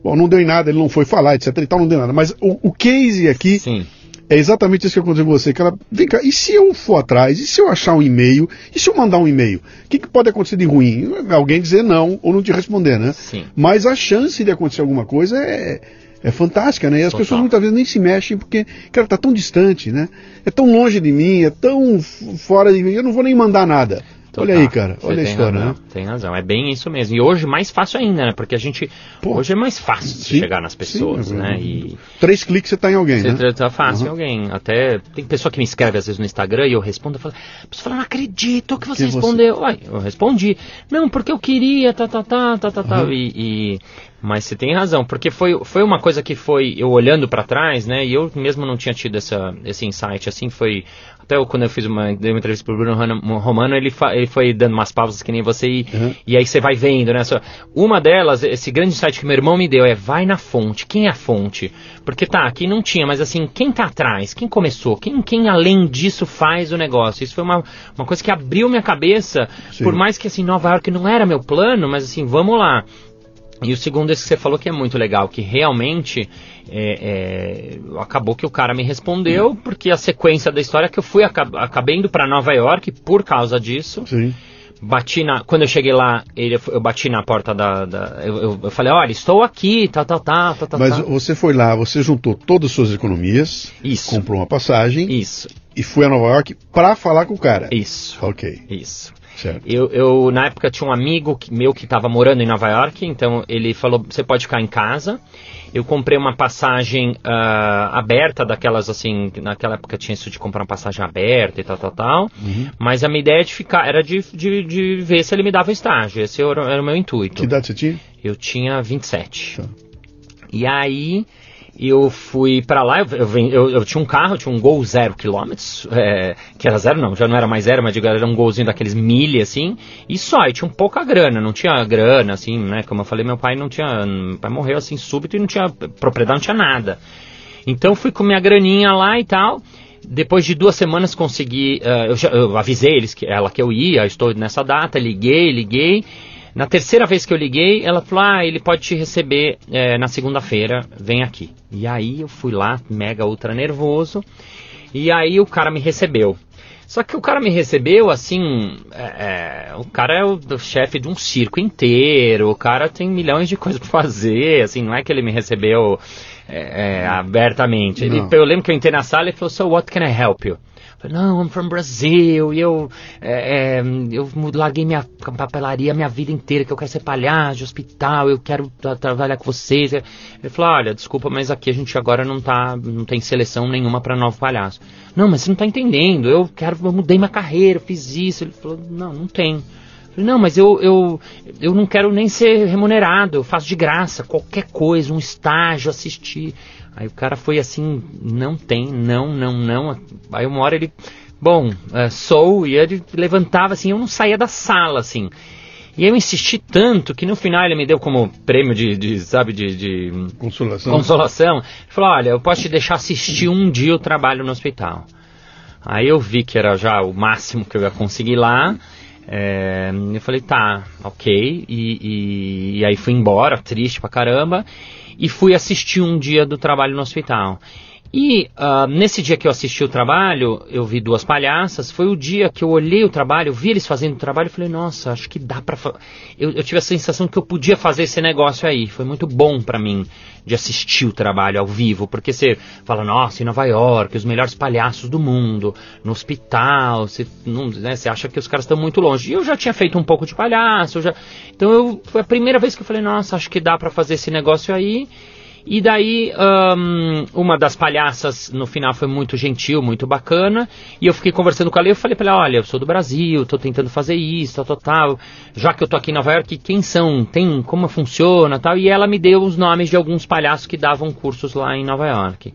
Bom, não deu em nada, ele não foi falar, etc e tal, não deu nada. Mas o, o case aqui Sim. É exatamente isso que aconteceu com você. Cara, vem cá, e se eu for atrás? E se eu achar um e-mail? E se eu mandar um e-mail? O que, que pode acontecer de ruim? Alguém dizer não ou não te responder, né? Sim. Mas a chance de acontecer alguma coisa é, é fantástica, né? E as Total. pessoas muitas vezes nem se mexem porque, cara, tá tão distante, né? É tão longe de mim, é tão fora de mim, eu não vou nem mandar nada. Olha aí, cara, Você olha a história, razão, né? Tem razão, é bem isso mesmo. E hoje mais fácil ainda, né? Porque a gente. Pô. hoje é mais fácil de Sim, chegar nas pessoas, sim, né? é. E Três cliques você tá em alguém, você né? tá- tá fácil Uhum. alguém. Até tem pessoa que me escreve às vezes no Instagram e eu respondo, eu falo, a pessoa fala, não acredito que você Que você- respondeu. Uai, eu respondi. Não, porque eu queria, tá, tá, tá, tá, tá, tá. Uhum. E, e- Mas você tem razão, porque foi, foi uma coisa que foi, eu olhando pra trás, né, e eu mesmo não tinha tido essa, esse insight, assim, foi, até eu, quando eu fiz uma, dei uma entrevista pro Bruno Romano, ele, fa- ele foi dando umas pausas que nem você, e, Uhum. e aí você vai vendo, né, só- uma delas, esse grande insight que meu irmão me deu, é vai na fonte, quem é a fonte? Porque tá, aqui não tinha, mas assim, quem tá atrás, quem começou, quem, quem além disso faz o negócio, isso foi uma, uma coisa que abriu minha cabeça, Sim. por mais que assim, Nova York não era meu plano, mas assim, vamos lá, e o segundo, esse que você falou que é muito legal, que realmente é, é, acabou que o cara me respondeu, porque a sequência da história é que eu fui, aca- acabei indo para Nova York por causa disso. Sim. Bati na, quando eu cheguei lá, ele, eu bati na porta da. da- eu, eu- falei, olha, estou aqui, tá, tá, tá, tá, tá. Mas tá. você foi lá, você juntou todas as suas economias, Isso. comprou uma passagem Isso, e foi a Nova York pra falar com o cara. isso, Ok. isso. Certo. Eu, eu, na época, tinha um amigo meu que estava morando em Nova York, então ele falou: você pode ficar em casa. Eu comprei uma passagem ah, aberta, daquelas assim, naquela época tinha isso de comprar uma passagem aberta e tal, tal, tal. Mas a minha ideia de ficar era de, de, de ver se ele me dava estágio. Esse era, era o meu intuito. Que idade você tinha? Eu tinha 27. Tá. E aí eu fui pra lá, eu, eu, eu- tinha um carro, tinha um Gol zero quilômetros, é, que era zero não, já não era mais zero, mas digo, era um golzinho daqueles milha, assim, e só, e tinha um pouca grana, não tinha grana, assim, né, como eu falei, meu pai não tinha, meu pai morreu assim súbito e não tinha propriedade, não tinha nada. Então fui com minha graninha lá e tal. Depois de duas semanas consegui. eh, eu, já- eu avisei eles que ela que eu ia, estou nessa data, liguei, liguei. Na terceira vez que eu liguei, ela falou: Ah, ele pode te receber eh, na segunda-feira, vem aqui. E aí eu fui lá, mega ultra nervoso. E aí o cara me recebeu. Só que o cara me recebeu assim. é, é, o cara é o, do chefe de um circo inteiro. O cara tem milhões de coisas pra fazer. Assim, não é que ele me recebeu é, é, abertamente. Ele, eu lembro que eu entrei na sala e ele falou: So what can I help you? Falei, não, I'm from Brazil, e eu, é, é, eu larguei minha papelaria minha vida inteira, que eu quero ser palhaço hospital, eu quero tra- trabalhar com vocês. Ele falou, olha, desculpa, mas aqui a gente agora não tá, não tem seleção nenhuma para novo palhaço. Não, mas você não tá entendendo, eu quero, eu mudei minha carreira, fiz isso. Ele falou, não, não tem. Não, mas eu, eu, eu não quero nem ser remunerado, eu faço de graça, qualquer coisa, um estágio, assistir. Aí o cara foi assim, não tem, não, não, não. Aí uma hora ele, bom, é, sou, e ele levantava assim, eu não saía da sala, assim. E eu insisti tanto que no final ele me deu como prêmio de, de sabe, de, de Consolação. consolação. Ele falou, olha, eu posso te deixar assistir um dia o trabalho no hospital. Aí eu vi que era já o máximo que eu ia conseguir lá. É, eu falei, tá, ok. E, e- e aí fui embora, triste pra caramba. E fui assistir um dia do trabalho no hospital. E ah, nesse dia que eu assisti o trabalho, eu vi duas palhaças. Foi o dia que eu olhei o trabalho, vi eles fazendo o trabalho e falei, nossa, acho que dá pra. fa-". Eu, eu tive a sensação que eu podia fazer esse negócio aí. Foi muito bom pra mim de assistir o trabalho ao vivo, porque você fala, nossa, em Nova York, os melhores palhaços do mundo, no hospital, você, não, né, você acha que os caras estão muito longe. E eu já tinha feito um pouco de palhaço, já, então eu, foi a primeira vez que eu falei, nossa, acho que dá pra fazer esse negócio aí. E daí, ahn, uma das palhaças no final foi muito gentil, muito bacana. E eu fiquei conversando com ela e eu falei pra ela: olha, eu sou do Brasil, tô tentando fazer isso, tal, tal, tal. Já que eu tô aqui em Nova York, quem são? Tem como funciona tal? E ela me deu os nomes de alguns palhaços que davam cursos lá em Nova York.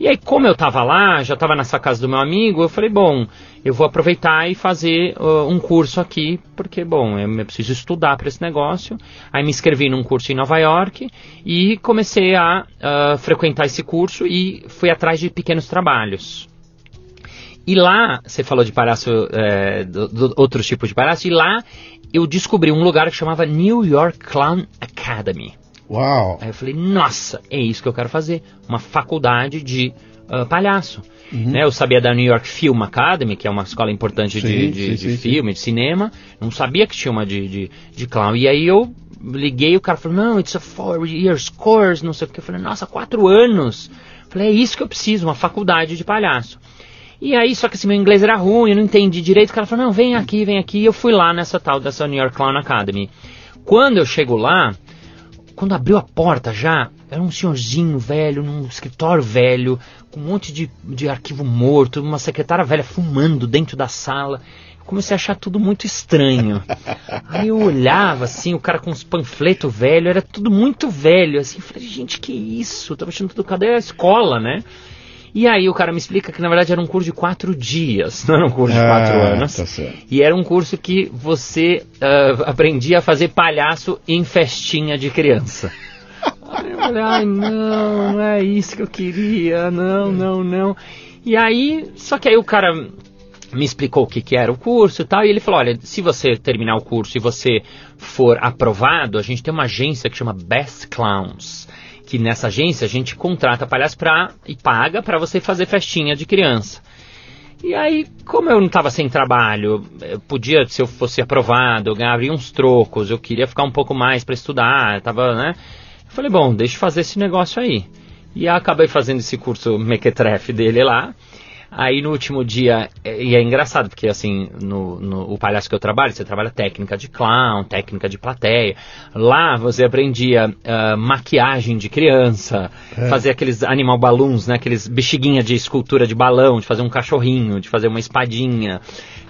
E aí, como eu tava lá, já tava nessa casa do meu amigo, eu falei, bom, eu vou aproveitar e fazer uh, um curso aqui, porque, bom, eu, eu preciso estudar para esse negócio. Aí me inscrevi num curso em Nova York e comecei a uh, frequentar esse curso e fui atrás de pequenos trabalhos. E lá, você falou de palhaço, é, do, do, outros tipos de palhaço, e lá eu descobri um lugar que chamava New York Clown Academy. Uau. Aí eu falei, nossa, é isso que eu quero fazer. Uma faculdade de ah, palhaço. Né, eu sabia da New York Film Academy, que é uma escola importante de, Sim, de, sim, de sim, filme, de cinema. Não sabia que tinha uma de, de, de clown. E aí eu liguei, o cara falou, não, it's a four years course, não sei o que. Eu falei, nossa, quatro anos. Eu falei, é isso que eu preciso, uma faculdade de palhaço. E aí, só que assim, meu inglês era ruim, eu não entendi direito. O cara falou, não, vem aqui, vem aqui. E eu fui lá nessa tal, dessa New York Clown Academy. Quando eu chego lá, quando abriu a porta já, era um senhorzinho velho, num escritório velho, com um monte de, de arquivo morto, uma secretária velha fumando dentro da sala. Eu comecei a achar tudo muito estranho. Aí eu olhava assim, o cara com os panfletos velhos, era tudo muito velho, assim, eu falei, gente, que isso? Eu tava achando tudo, cadê a escola, né? E aí o cara me explica que na verdade era um curso de quatro dias, não era um curso de quatro Ah, anos. tá certo. E era um curso que você ah, aprendia a fazer palhaço em festinha de criança. Aí eu falei, ai não, não é isso que eu queria, não, não, não. E aí, só que aí o cara me explicou o que, que era o curso e tal, e ele falou, olha, se você terminar o curso e você for aprovado, a gente tem uma agência que chama Best Clowns, que nessa agência a gente contrata palhaço pra, e paga para você fazer festinha de criança. E aí, como eu não estava sem trabalho, eu podia, se eu fosse aprovado, eu ganharia uns trocos, eu queria ficar um pouco mais para estudar, tava, né? Eu falei, bom, deixa eu fazer esse negócio aí. E acabei fazendo esse curso mequetrefe dele lá. Aí no último dia, e é engraçado, porque assim, no, no o palhaço que eu trabalho, você trabalha técnica de clown, técnica de plateia. Lá você aprendia uh, maquiagem de criança, é. fazer aqueles animal balloons, né? Aqueles bexiguinha de escultura de balão, de fazer um cachorrinho, de fazer uma espadinha.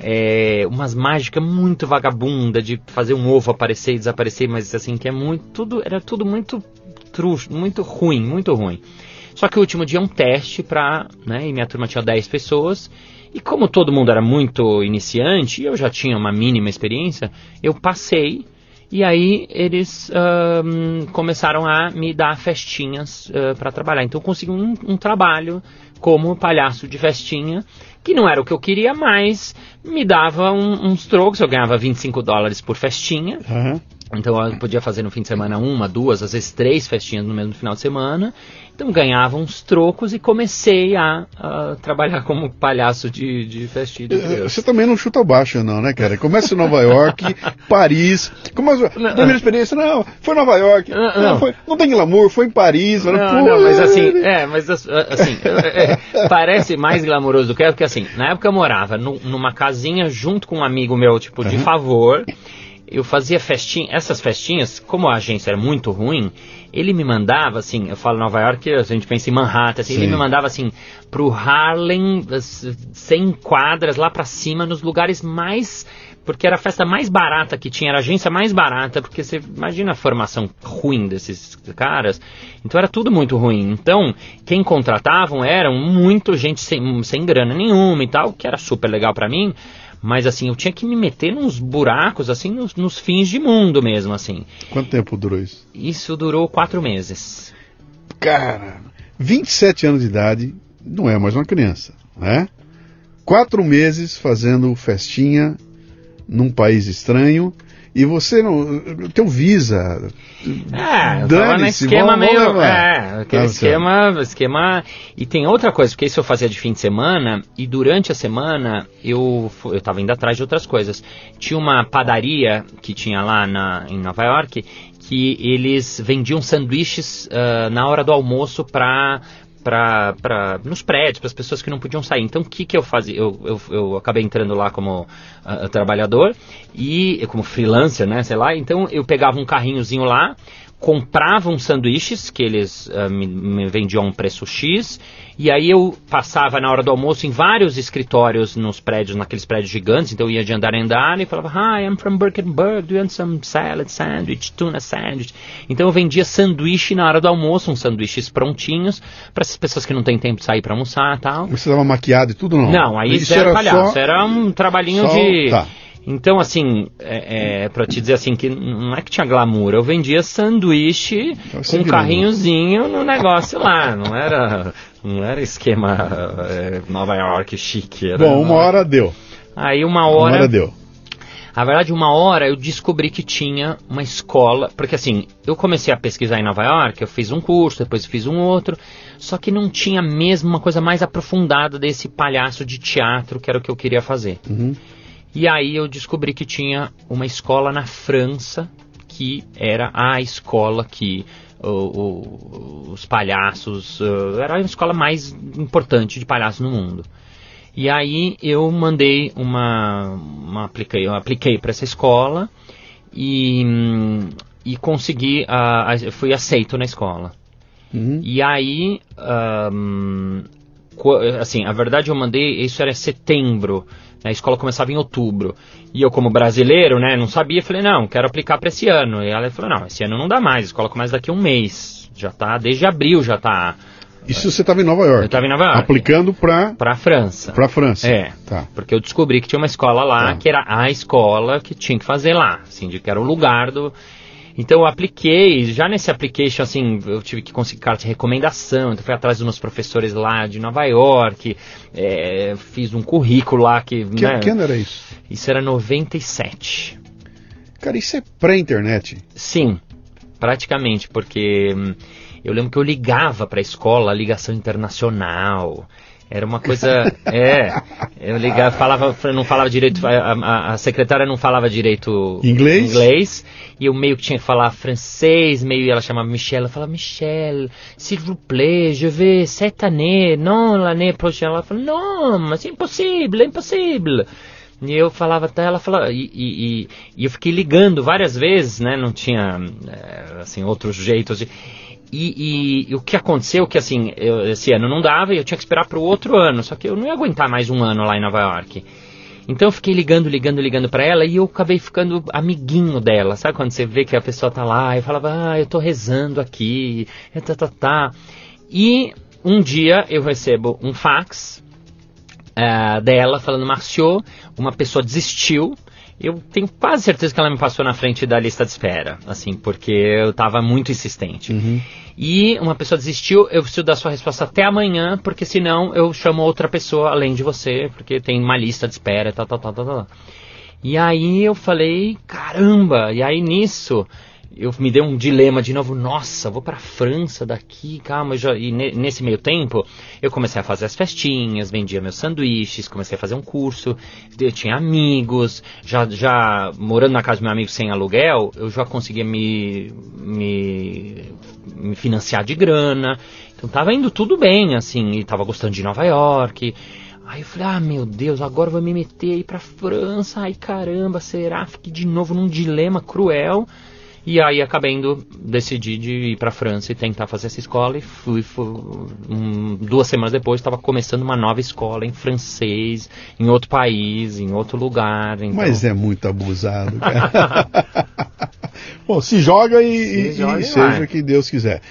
É, umas mágicas muito vagabunda, de fazer um ovo aparecer e desaparecer, mas assim, que é muito. Tudo, era tudo muito truxo, muito ruim, muito ruim. Só que o último dia é um teste para, né, e minha turma tinha 10 pessoas, e como todo mundo era muito iniciante, e eu já tinha uma mínima experiência, eu passei, e aí eles um, começaram a me dar festinhas uh, para trabalhar. Então eu consegui um, um trabalho como palhaço de festinha, que não era o que eu queria, mas me dava um, uns trocos, eu ganhava 25 dólares por festinha. Uhum. Então eu podia fazer no fim de semana uma, duas, às vezes três festinhas no mesmo final de semana. Então ganhava uns trocos e comecei a, a trabalhar como palhaço de, de festinha. De eh, Você também não chuta baixo, não, né, cara? Começa em Nova York, Paris. Como a primeira experiência, não, foi Nova York. Não, não. Foi, não tem glamour, foi em Paris. Não, não, não mas assim, é, mas assim, é, é, parece mais glamouroso do que é, porque assim, na época eu morava numa casinha junto com um amigo meu, tipo, de uhum. favor eu fazia festinha, essas festinhas, como a agência era muito ruim, ele me mandava assim, eu falo Nova York, a gente pensa em Manhattan, assim, ele me mandava assim pro Harlem, sem quadras lá para cima, nos lugares mais porque era a festa mais barata que tinha, era a agência mais barata, porque você imagina a formação ruim desses caras. Então era tudo muito ruim. Então, quem contratavam eram muito gente sem, sem grana nenhuma e tal, que era super legal para mim. Mas assim, eu tinha que me meter nos buracos, assim, nos, nos fins de mundo mesmo, assim. Quanto tempo durou isso? Isso durou quatro meses. Cara, 27 anos de idade, não é mais uma criança, né? Quatro meses fazendo festinha num país estranho e você não. Teu Visa. É, tava no esquema meio. É, aquele esquema, esquema. E tem outra coisa, porque isso eu fazia de fim de semana, e durante a semana eu, eu tava indo atrás de outras coisas. Tinha uma padaria que tinha lá na, em Nova York que eles vendiam sanduíches uh, na hora do almoço para pra, nos prédios, para as pessoas que não podiam sair. Então, o que, que eu fazia? Eu, eu, eu acabei entrando lá como uh, trabalhador e como freelancer, né, sei lá. Então, eu pegava um carrinhozinho lá, compravam sanduíches que eles uh, me, me, vendiam a um preço X e aí eu passava na hora do almoço em vários escritórios nos prédios, naqueles prédios gigantes, então eu ia de andar em andar e falava, Hi, I'm from Birkenberg, do you want some salad sandwich, tuna sandwich? Então eu vendia sanduíche na hora do almoço, uns sanduíches prontinhos, para essas pessoas que não têm tempo de sair para almoçar e tal. Você estava maquiado e tudo não? Não, aí isso era, era palhaço, só... era um trabalhinho só... de... Tá então, assim, é, é, pra te dizer assim, que não é que tinha glamour, eu vendia sanduíche então, com um carrinhozinho no negócio lá, não era, não era esquema é, Nova York chique. Era, Bom, uma hora deu. Aí uma hora... Uma hora deu. Na verdade, uma hora eu descobri que tinha uma escola, porque assim, eu comecei a pesquisar em Nova York, eu fiz um curso, depois fiz um outro, só que não tinha mesmo uma coisa mais aprofundada desse palhaço de teatro que era o que eu queria fazer. Uhum. E aí eu descobri que tinha uma escola na França que era a escola que o, o, os palhaços. Uh, era a escola mais importante de palhaços no mundo. E aí eu mandei uma. uma apliquei, eu apliquei para essa escola e, e consegui. Uh, fui aceito na escola. Uhum. E aí. Um, assim, a verdade eu mandei. Isso era setembro. A escola começava em outubro. E eu, como brasileiro, né, não sabia, falei, não, quero aplicar para esse ano. E ela falou, não, esse ano não dá mais, a escola começa daqui a um mês. Já tá, desde abril já tá. Isso você estava em Nova York? Eu estava em Nova York. Aplicando para... Para a França. Para a França. É, tá. porque eu descobri que tinha uma escola lá, tá. que era a escola que tinha que fazer lá, assim, de que era o lugar do... Então eu apliquei, já nesse application, assim, eu tive que conseguir carta de recomendação, então fui atrás dos meus professores lá de Nova York, é, fiz um currículo lá que... Que, né, que ano era isso? Isso era 97. Cara, isso é pré-internet? Sim, praticamente, porque hum, eu lembro que eu ligava para a escola, ligação internacional, Era uma coisa. É. Eu ligava, falava, não falava direito. A, a, a, secretária não falava direito inglês. inglês. E eu meio que tinha que falar francês, meio. Ela chamava Michelle. Ela falava, Michelle, s'il vous plaît, je vais cette année, non l'année prochaine. Ela falou, não, mas é impossível, é impossível. E eu falava até ela falava, e, e, e, eu fiquei ligando várias vezes, né? Não tinha é, assim outros jeitos de e, e, e, o que aconteceu que assim, eu, esse ano não dava e eu tinha que esperar para o outro ano, só que eu não ia aguentar mais um ano lá em Nova York. Então eu fiquei ligando, ligando, ligando para ela e eu acabei ficando amiguinho dela. Sabe quando você vê que a pessoa tá lá e falava, ah, eu tô rezando aqui, tá, tá, tá. E um dia eu recebo um fax uh, dela falando, Marcio, uma pessoa desistiu eu tenho quase certeza que ela me passou na frente da lista de espera, assim, porque eu estava muito insistente. Uhum. E uma pessoa desistiu, eu preciso dar sua resposta até amanhã, porque senão eu chamo outra pessoa além de você, porque tem uma lista de espera, tal, tal, tal, tal, tal. E aí eu falei, caramba, e aí nisso eu me dei um dilema de novo, nossa, vou para França daqui, calma, já, e ne, nesse meio tempo eu comecei a fazer as festinhas, vendia meus sanduíches, comecei a fazer um curso, eu tinha amigos, já, já morando na casa do meu amigo sem aluguel, eu já conseguia me, me, me financiar de grana, então tava indo tudo bem, assim, e tava gostando de Nova York, Aí eu falei, ah, meu Deus, agora eu vou me meter aí pra França. Ai, caramba, será? Fiquei de novo num dilema cruel. E aí acabei indo, decidi de ir para a França e tentar fazer essa escola e fui, fui um, duas semanas depois estava começando uma nova escola em francês, em outro país, em outro lugar. Então... Mas é muito abusado, cara. Bom, se joga e, se joga e, e seja o que Deus quiser.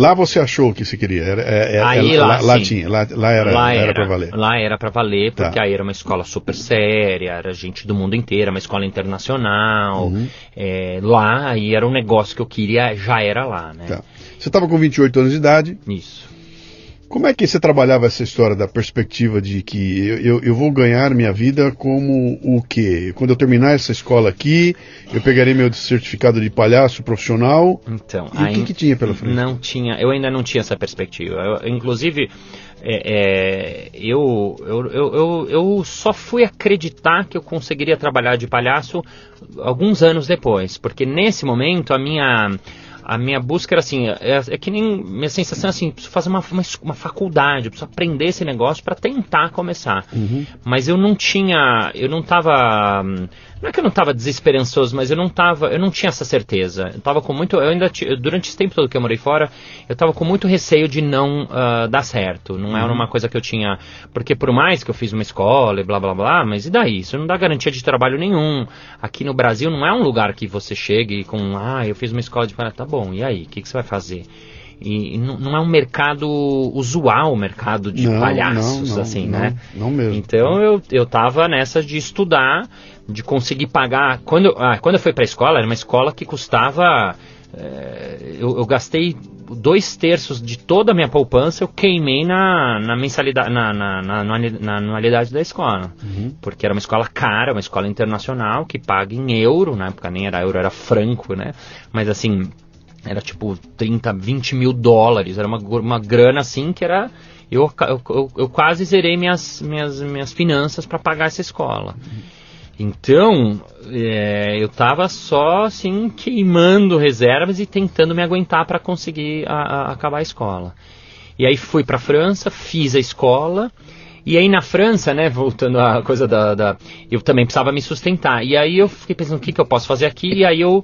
Lá você achou que você queria? Era, era, é, aí, lá, lá, lá tinha, lá, lá era, lá era, era para valer. Lá era para valer, porque tá. aí era uma escola super séria, era gente do mundo inteiro, uma escola internacional. Uhum. É, lá, e era um negócio que eu queria, já era lá, né? Tá. Você estava com 28 anos de idade. Isso. Como é que você trabalhava essa história da perspectiva de que eu, eu, eu, vou ganhar minha vida como o quê? Quando eu terminar essa escola aqui, eu pegarei meu certificado de palhaço profissional? Então, e o que, que, tinha pela frente? Não tinha, eu ainda não tinha essa perspectiva. Eu, inclusive, é, é, eu, eu, eu, eu só fui acreditar que eu conseguiria trabalhar de palhaço alguns anos depois, porque nesse momento a minha a minha busca era assim, é, é, que nem minha sensação é assim, preciso fazer uma, uma, uma faculdade, preciso aprender esse negócio para tentar começar. Uhum. Mas eu não tinha, eu não estava não é que eu não estava desesperançoso, mas eu não tava, eu não tinha essa certeza. Eu tava com muito, eu ainda durante esse tempo todo que eu morei fora, eu estava com muito receio de não uh, dar certo. Não uhum. era uma coisa que eu tinha, porque por mais que eu fiz uma escola e blá blá blá, mas e daí? Isso não dá garantia de trabalho nenhum. Aqui no Brasil não é um lugar que você chegue com, ah, eu fiz uma escola de tá bom. E aí, o que, que você vai fazer? E, não, é um mercado usual, mercado de não, palhaços, não, não, assim, né? Não mesmo. Então eu, eu tava nessa de estudar, de conseguir pagar. Quando, ah, quando eu fui para a escola, era uma escola que custava. É, eu, eu, gastei dois terços de toda a minha poupança, eu queimei na, na mensalidade, na, na, na, na anualidade da escola. Uhum. Porque era uma escola cara, uma escola internacional que paga em euro, na época nem era euro, era franco, né? Mas assim, era tipo 30, 20 mil dólares, era uma, uma grana assim que era. Eu, eu, eu quase zerei minhas, minhas, minhas finanças para pagar essa escola. Então, é, eu estava só assim queimando reservas e tentando me aguentar para conseguir a, a, acabar a escola. E aí fui para a França, fiz a escola. E aí na França, né, voltando à coisa da, da, Eu também precisava me sustentar. E aí eu fiquei pensando o que, que eu posso fazer aqui. E aí eu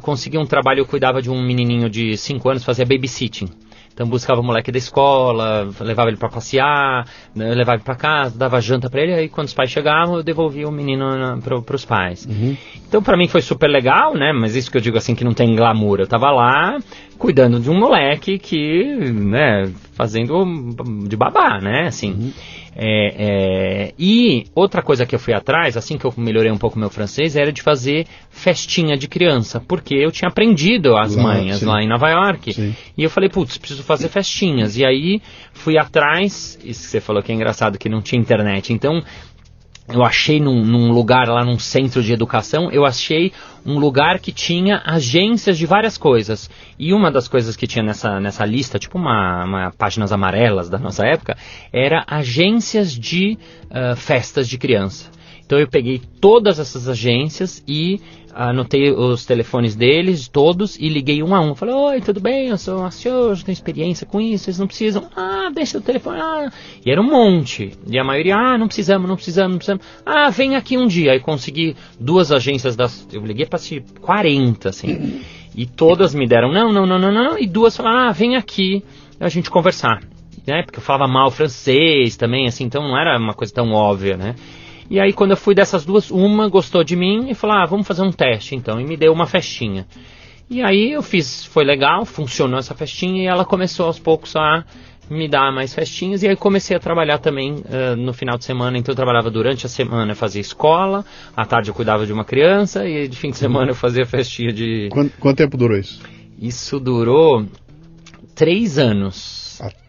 consegui um trabalho, eu cuidava de um menininho de 5 anos, fazia babysitting. Então buscava o moleque da escola, levava ele para passear, né, levava ele para casa, dava janta para ele, aí quando os pais chegavam eu devolvia o menino para os pais. Uhum. Então para mim foi super legal, né? Mas isso que eu digo assim que não tem glamour. Eu tava lá cuidando de um moleque que, né, fazendo de babá, né? Assim. Uhum. É, é, e outra coisa que eu fui atrás, assim que eu melhorei um pouco meu francês, era de fazer festinha de criança, porque eu tinha aprendido as lá, manhas sim. lá em Nova York. Sim. E eu falei, putz, preciso fazer festinhas. E aí fui atrás, isso que você falou que é engraçado, que não tinha internet. Então eu achei num, num, lugar lá num centro de educação, eu achei um lugar que tinha agências de várias coisas. E uma das coisas que tinha nessa, nessa lista, tipo uma, uma páginas amarelas da nossa época, era agências de uh, festas de criança. Então eu peguei todas essas agências e anotei os telefones deles, todos, e liguei um a um. Falei, oi, tudo bem? Eu sou senhor, eu tenho experiência com isso, vocês não precisam. Ah, deixa o telefone. Ah. E era um monte. E a maioria, ah, não precisamos, não precisamos, não precisamos. Ah, vem aqui um dia. Aí consegui duas agências das. Eu liguei para 40, assim. E todas me deram, não, não, não, não, não. E duas falaram, ah, vem aqui a gente conversar. Né? Porque eu falava mal francês também, assim, então não era uma coisa tão óbvia, né? E aí quando eu fui dessas duas, uma gostou de mim e falou: "Ah, vamos fazer um teste então". E me deu uma festinha. E aí eu fiz, foi legal, funcionou essa festinha e ela começou aos poucos a me dar mais festinhas e aí comecei a trabalhar também uh, no final de semana. Então eu trabalhava durante a semana, fazia escola, à tarde eu cuidava de uma criança e de fim de semana eu fazia festinha de. Quanto, quanto tempo durou isso? Isso durou três anos.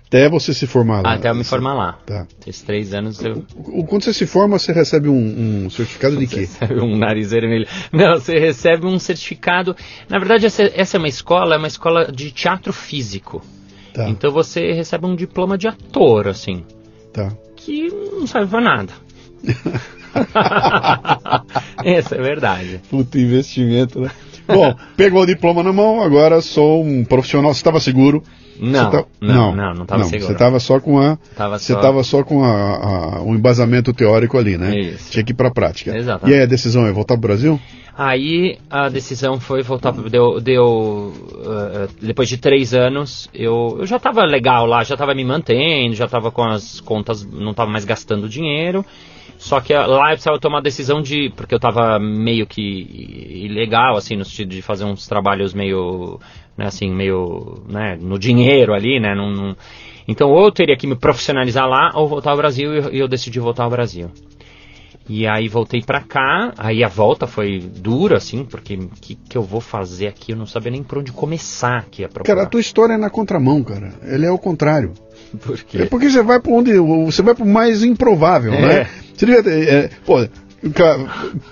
Até você se formar lá. Até eu me formar lá. Tá. Esses três anos eu. Quando você se forma, você recebe um, um certificado de quê? Você recebe um nariz vermelho. Não, você recebe um certificado. Na verdade, essa, essa é uma escola, é uma escola de teatro físico. Tá. Então você recebe um diploma de ator, assim. Tá. Que não serve pra nada. Essa é verdade. Puta investimento, né? Bom, pegou o diploma na mão, agora sou um profissional. Você estava seguro? Não, tá... não, não, não estava seguro. Você estava só com a, tava você estava só, só com a, a, o embasamento teórico ali, né? Isso. Tinha que ir para a prática. Exatamente. E aí a decisão é voltar para o Brasil? Aí a decisão foi voltar para deu, deu uh, depois de três anos eu, eu já estava legal lá, já estava me mantendo, já estava com as contas, não estava mais gastando dinheiro. Só que lá eu precisava tomar a decisão de. Porque eu estava meio que ilegal, assim, no sentido de fazer uns trabalhos meio. Né, assim, meio. Né, no dinheiro ali, né? Num, num... Então, ou eu teria que me profissionalizar lá, ou voltar ao Brasil, e eu, eu decidi voltar ao Brasil. E aí voltei pra cá, aí a volta foi dura, assim, porque o que, que eu vou fazer aqui? Eu não sabia nem por onde começar aqui a procurar. Cara, a tua história é na contramão, cara. Ele é o contrário. Por quê? É porque você vai para onde. Você vai pro mais improvável, é. né? Você devia ter. É, pô,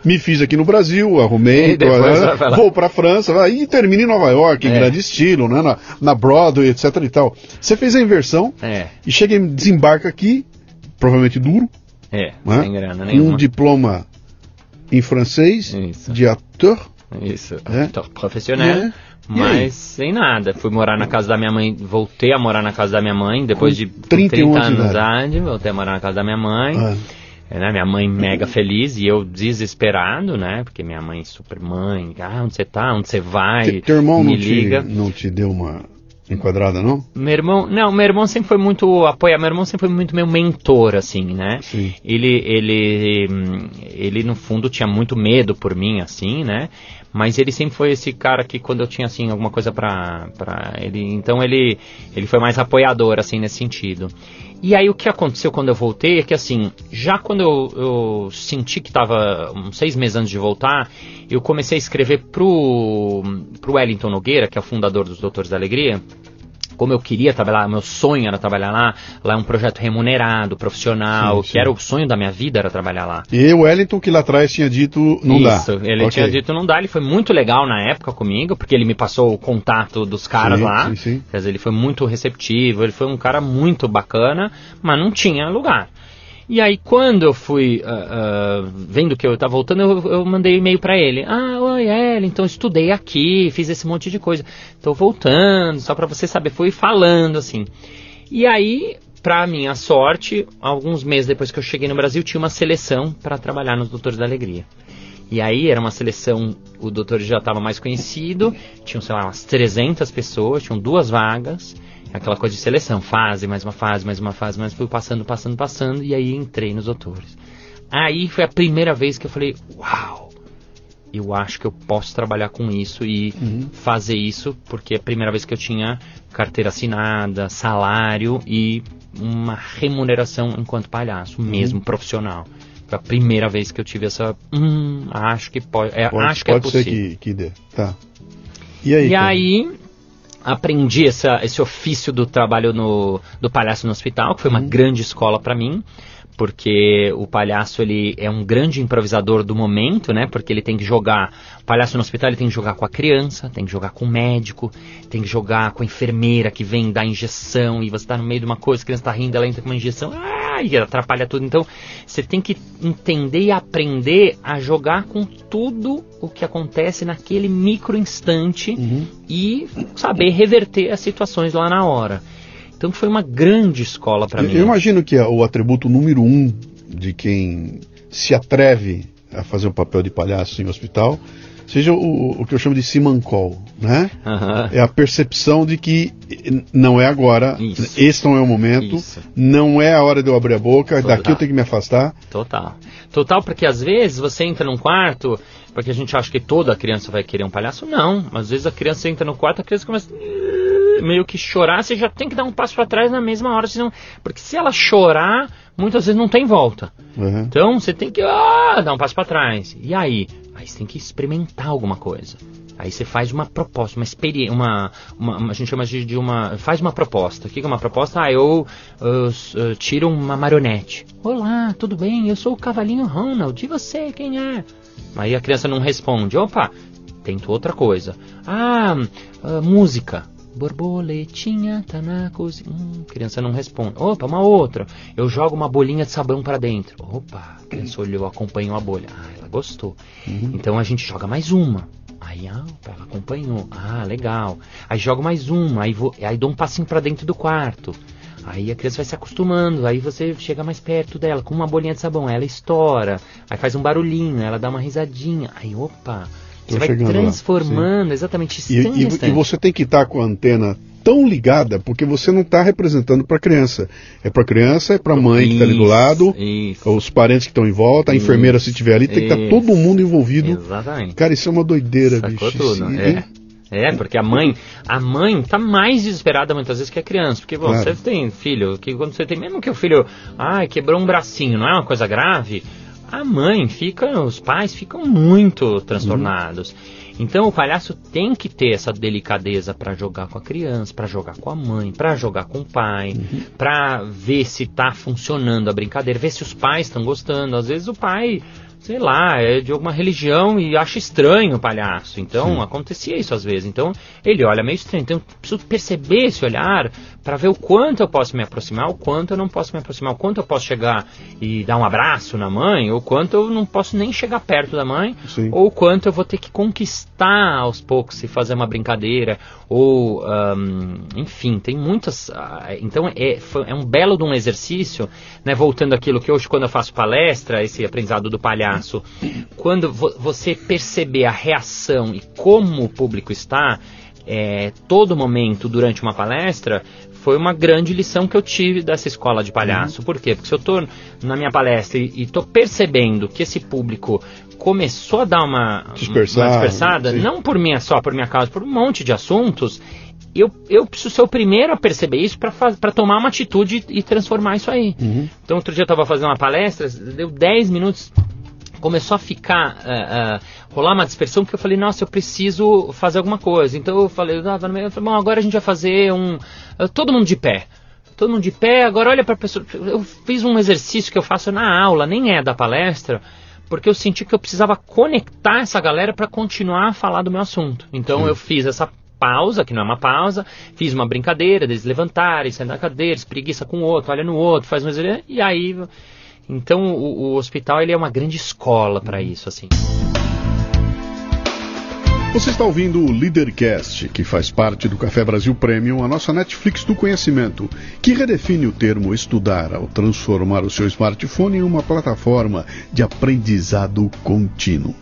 me fiz aqui no Brasil, arrumei, tô, né, vou para França, e termino em Nova York, em é. grande estilo, né, na, na, Broadway, etc e tal. Você fez a inversão é. e chega e desembarca aqui, provavelmente duro, é, né, sem grana nenhuma. um diploma em francês Isso. de ator. Isso, é. ator profissional. É. Mas sem nada. Fui morar na casa da minha mãe, voltei a morar na casa da minha mãe, depois Com de 30 anos de idade, voltei a morar na casa da minha mãe. É, né, minha mãe mega feliz e eu desesperado, né? Porque minha mãe super mãe, ah, onde você tá? Onde você vai? Teu irmão me não liga. Te, não te deu uma enquadrada, não? Meu irmão, não, meu irmão sempre foi muito apoiar, meu irmão sempre foi muito meu mentor, assim, né? Sim. Ele, ele, ele no fundo tinha muito medo por mim, assim, né? Mas ele sempre foi esse cara que quando eu tinha, assim, alguma coisa pra, pra ele, então ele, ele foi mais apoiador, assim, nesse sentido. E aí o que aconteceu quando eu voltei é que assim, já quando eu, eu senti que estava uns seis meses antes de voltar, eu comecei a escrever pro, pro Wellington Nogueira, que é o fundador dos Doutores da Alegria, como eu queria trabalhar, meu sonho era trabalhar lá, lá é um projeto remunerado, profissional, sim, sim. que era o sonho da minha vida era trabalhar lá. E o Wellington que lá atrás tinha dito não Isso, dá. Isso, ele okay. tinha dito não dá, ele foi muito legal na época comigo, porque ele me passou o contato dos caras sim, lá. Sim, sim. Quer dizer, ele foi muito receptivo, ele foi um cara muito bacana, mas não tinha lugar. E aí, quando eu fui uh, uh, vendo que eu estava voltando, eu, eu mandei um e-mail para ele. Ah, oi, Ellen, então estudei aqui, fiz esse monte de coisa. Estou voltando, só para você saber. Fui falando assim. E aí, para minha sorte, alguns meses depois que eu cheguei no Brasil, tinha uma seleção para trabalhar nos Doutores da Alegria. E aí era uma seleção, o doutor já estava mais conhecido, tinham, sei lá, umas 300 pessoas, tinham duas vagas aquela coisa de seleção, fase, mais uma fase, mais uma fase, mas fui passando, passando, passando, e aí entrei nos autores. Aí foi a primeira vez que eu falei, uau, eu acho que eu posso trabalhar com isso e uhum. fazer isso, porque é a primeira vez que eu tinha carteira assinada, salário e uma remuneração enquanto palhaço, uhum. mesmo profissional. Foi a primeira vez que eu tive essa. Hum, acho que pode. É, pode acho que é possível. Pode ser que, que dê. Tá. E aí? E aí, aprendi essa, esse ofício do trabalho no, do palhaço no hospital, que foi uma uhum. grande escola para mim. porque o palhaço ele é um grande improvisador do momento, né? Porque ele tem que jogar, o palhaço no hospital ele tem que jogar com a criança, tem que jogar com o médico, tem que jogar com a enfermeira que vem dar injeção e você está no meio de uma coisa, a criança está rindo, ela entra com uma injeção, ah, e atrapalha tudo. Então, você tem que entender e aprender a jogar com tudo o que acontece naquele micro instante uhum. e saber reverter as situações lá na hora. Então foi uma grande escola para mim. Eu imagino que é o atributo número um de quem se atreve a fazer um papel de palhaço em hospital seja o, o que eu chamo de simancol, né? Uhum. É a percepção de que não é agora, Isso. esse não é o momento, Isso. não é a hora de eu abrir a boca, Total. daqui eu tenho que me afastar. Total. Total, porque às vezes você entra num quarto, porque a gente acha que toda criança vai querer um palhaço, não. Às vezes a criança entra no quarto, a criança começa meio que chorar, você já tem que dar um passo para trás na mesma hora, senão, porque se ela chorar, muitas vezes não tem volta. Uhum. Então você tem que ah, dar um passo para trás. E aí? Tem que experimentar alguma coisa. Aí você faz uma proposta, uma experiência, uma, uma, a gente chama de, uma, faz uma proposta. O que é uma proposta? Ah, eu, eu, eu, tiro uma marionete. Olá, tudo bem? Eu sou o cavalinho Ronald. E você, quem é? Aí a criança não responde. Opa, tento outra coisa. Ah, uh, música. Borboletinha tá na cozinha. Hum, criança não responde. Opa, uma outra. Eu jogo uma bolinha de sabão para dentro. Opa, a criança olhou, acompanhou a bolha. Ah, ela gostou. Uhum. Então a gente joga mais uma. Aí, ah, ela acompanhou. Ah, legal. Aí jogo mais uma. Aí, vou, aí dou um passinho para dentro do quarto. Aí a criança vai se acostumando, aí você chega mais perto dela com uma bolinha de sabão, ela estoura, aí faz um barulhinho, ela dá uma risadinha, aí opa, você vai transformando, lá. exatamente, instante, e, e, e, você tem que estar com a antena tão ligada, porque você não está representando para a criança. É para a criança, é para a mãe que está ali do lado, isso. os parentes que estão em volta, a isso. enfermeira se estiver ali, tem que estar tá todo mundo envolvido. Exatamente. Cara, isso é uma doideira, Sacou bicho. Tudo, é. É, porque a mãe, a mãe tá mais desesperada muitas vezes que a criança, porque bom, claro. você tem filho, que quando você tem mesmo que o filho, ai, quebrou um bracinho, não é uma coisa grave, a mãe fica, os pais ficam muito transtornados. Uhum. Então o palhaço tem que ter essa delicadeza para jogar com a criança, para jogar com a mãe, para jogar com o pai, uhum. para ver se tá funcionando a brincadeira, ver se os pais estão gostando. Às vezes o pai sei lá, é de alguma religião e acha estranho o palhaço. Então, Sim. acontecia isso às vezes. Então, ele olha meio estranho. Então, eu preciso perceber esse olhar para ver o quanto eu posso me aproximar, o quanto eu não posso me aproximar, o quanto eu posso chegar e dar um abraço na mãe, ou quanto eu não posso nem chegar perto da mãe, Sim. ou quanto eu vou ter que conquistar aos poucos e fazer uma brincadeira, ou um, enfim, tem muitas. Uh, então é, é um belo de um exercício, né? Voltando àquilo que hoje, quando eu faço palestra, esse aprendizado do palhaço, quando vo você perceber a reação e como o público está, é, todo momento durante uma palestra, foi uma grande lição que eu tive dessa escola de palhaço. Uhum. Por quê? Porque se eu estou na minha palestra e estou percebendo que esse público começou a dar uma, Dispersar, uma dispersada, sim. não por minha só, por minha causa, por um monte de assuntos, eu, eu preciso ser o primeiro a perceber isso para tomar uma atitude e transformar isso aí. Uhum. Então, outro dia eu estava fazendo uma palestra, deu 10 minutos, começou a ficar, uh, uh, rolar uma dispersão, porque eu falei, nossa, eu preciso fazer alguma coisa. Então eu falei, ah, eu falei bom, agora a gente vai fazer um. Uh, todo mundo de pé. Todo mundo de pé, agora olha para a pessoa. Eu fiz um exercício que eu faço na aula, nem é da palestra, porque eu senti que eu precisava conectar essa galera para continuar a falar do meu assunto. Então Sim. eu fiz essa pausa, que não é uma pausa, fiz uma brincadeira, deles levantarem, sair da cadeira, preguiça com o outro, olha no outro, faz um exercício, e aí então o, o hospital ele é uma grande escola para isso, assim. Você está ouvindo o Leadercast, que faz parte do Café Brasil Premium, a nossa Netflix do conhecimento, que redefine o termo estudar ao transformar o seu smartphone em uma plataforma de aprendizado contínuo.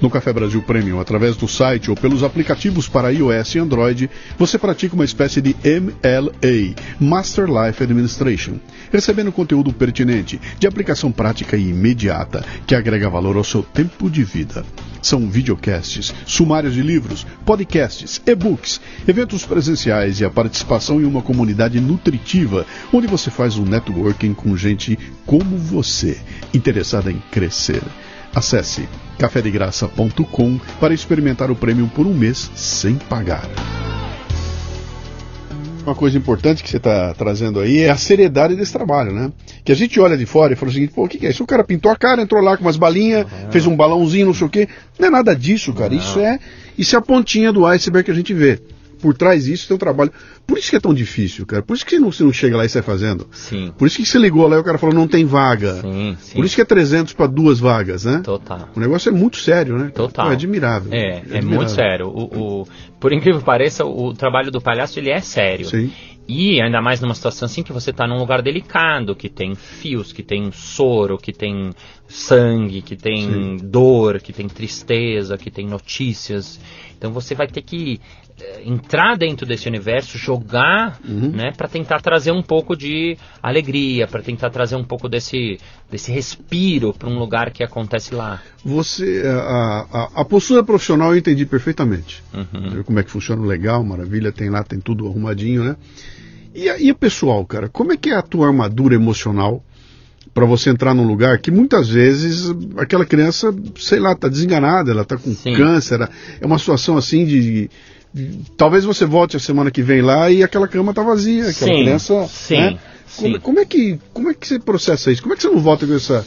No Café Brasil Premium, através do site ou pelos aplicativos para iOS e Android, você pratica uma espécie de MLA, Master Life Administration, recebendo conteúdo pertinente, de aplicação prática e imediata, que agrega valor ao seu tempo de vida. São videocasts, sumários de livros, podcasts, e-books, eventos presenciais e a participação em uma comunidade nutritiva, onde você faz um networking com gente como você, interessada em crescer. Acesse cafedegraça.com para experimentar o prêmio por um mês sem pagar. Uma coisa importante que você está trazendo aí é a seriedade desse trabalho, né? Que a gente olha de fora e fala o seguinte, pô, o que, que é isso? O cara pintou a cara, entrou lá com umas balinhas, uhum. fez um balãozinho, não sei o quê. Não é nada disso, cara. Isso é, isso é a pontinha do iceberg que a gente vê por trás disso tem um trabalho. Por isso que é tão difícil, cara. Por isso que você não, você não chega lá e sai fazendo. Sim. Por isso que você ligou lá e o cara falou, não tem vaga. Sim, sim. Por isso que é 300 para duas vagas, né? Total. O negócio é muito sério, né? Total. É admirável. É, é, é admirável. muito sério. O, o, por incrível que pareça, o trabalho do palhaço, ele é sério. Sim. E ainda mais numa situação assim que você está num lugar delicado, que tem fios, que tem soro, que tem sangue, que tem Sim. dor, que tem tristeza, que tem notícias. Então você vai ter que entrar dentro desse universo, jogar, uhum. né, para tentar trazer um pouco de alegria, para tentar trazer um pouco desse, desse respiro para um lugar que acontece lá. Você, a, a, a postura profissional eu entendi perfeitamente. Uhum. Como é que funciona, legal, maravilha, tem lá, tem tudo arrumadinho, né? E, e o pessoal, cara, como é que é a tua armadura emocional para você entrar num lugar que muitas vezes aquela criança, sei lá, tá desenganada, ela tá com Sim. câncer, é uma situação assim de talvez você volte a semana que vem lá e aquela cama tá vazia, aquela sim, criança. Sim, né? sim. Como, como, é que, como é que você processa isso? Como é que você não volta com essa,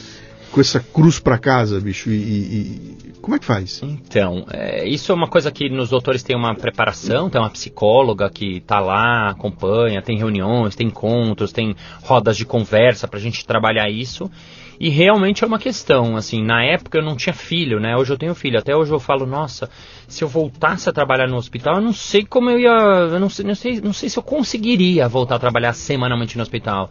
com essa cruz para casa, bicho? E, e, como é que faz? Então, é, isso é uma coisa que nos doutores tem uma preparação, tem uma psicóloga que tá lá, acompanha, tem reuniões, tem encontros, tem rodas de conversa para a gente trabalhar isso. E realmente é uma questão, assim, na época eu não tinha filho, né? Hoje eu tenho filho. Até hoje eu falo, nossa, se eu voltasse a trabalhar no hospital, eu não sei como eu ia, eu não sei, não sei, não sei se eu conseguiria voltar a trabalhar semanalmente no hospital.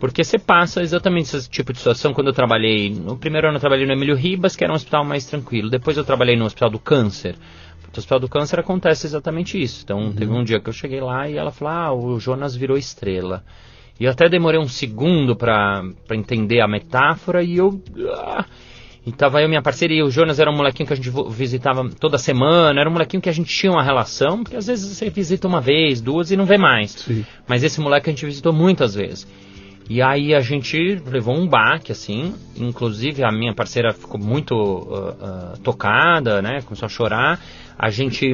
Porque você passa exatamente esse tipo de situação quando eu trabalhei. No primeiro ano eu trabalhei no Emílio Ribas, que era um hospital mais tranquilo. Depois eu trabalhei no Hospital do Câncer. No Hospital do Câncer acontece exatamente isso. Então uhum. teve um dia que eu cheguei lá e ela falou: Ah, o Jonas virou estrela. E eu até demorei um segundo para entender a metáfora e eu. Ah, e tava eu minha parceira e o Jonas era um molequinho que a gente visitava toda semana, era um molequinho que a gente tinha uma relação, porque às vezes você visita uma vez, duas e não vê mais. Sim. Mas esse moleque a gente visitou muitas vezes. E aí a gente levou um baque, assim, inclusive a minha parceira ficou muito uh, uh, tocada, né, começou a chorar. A gente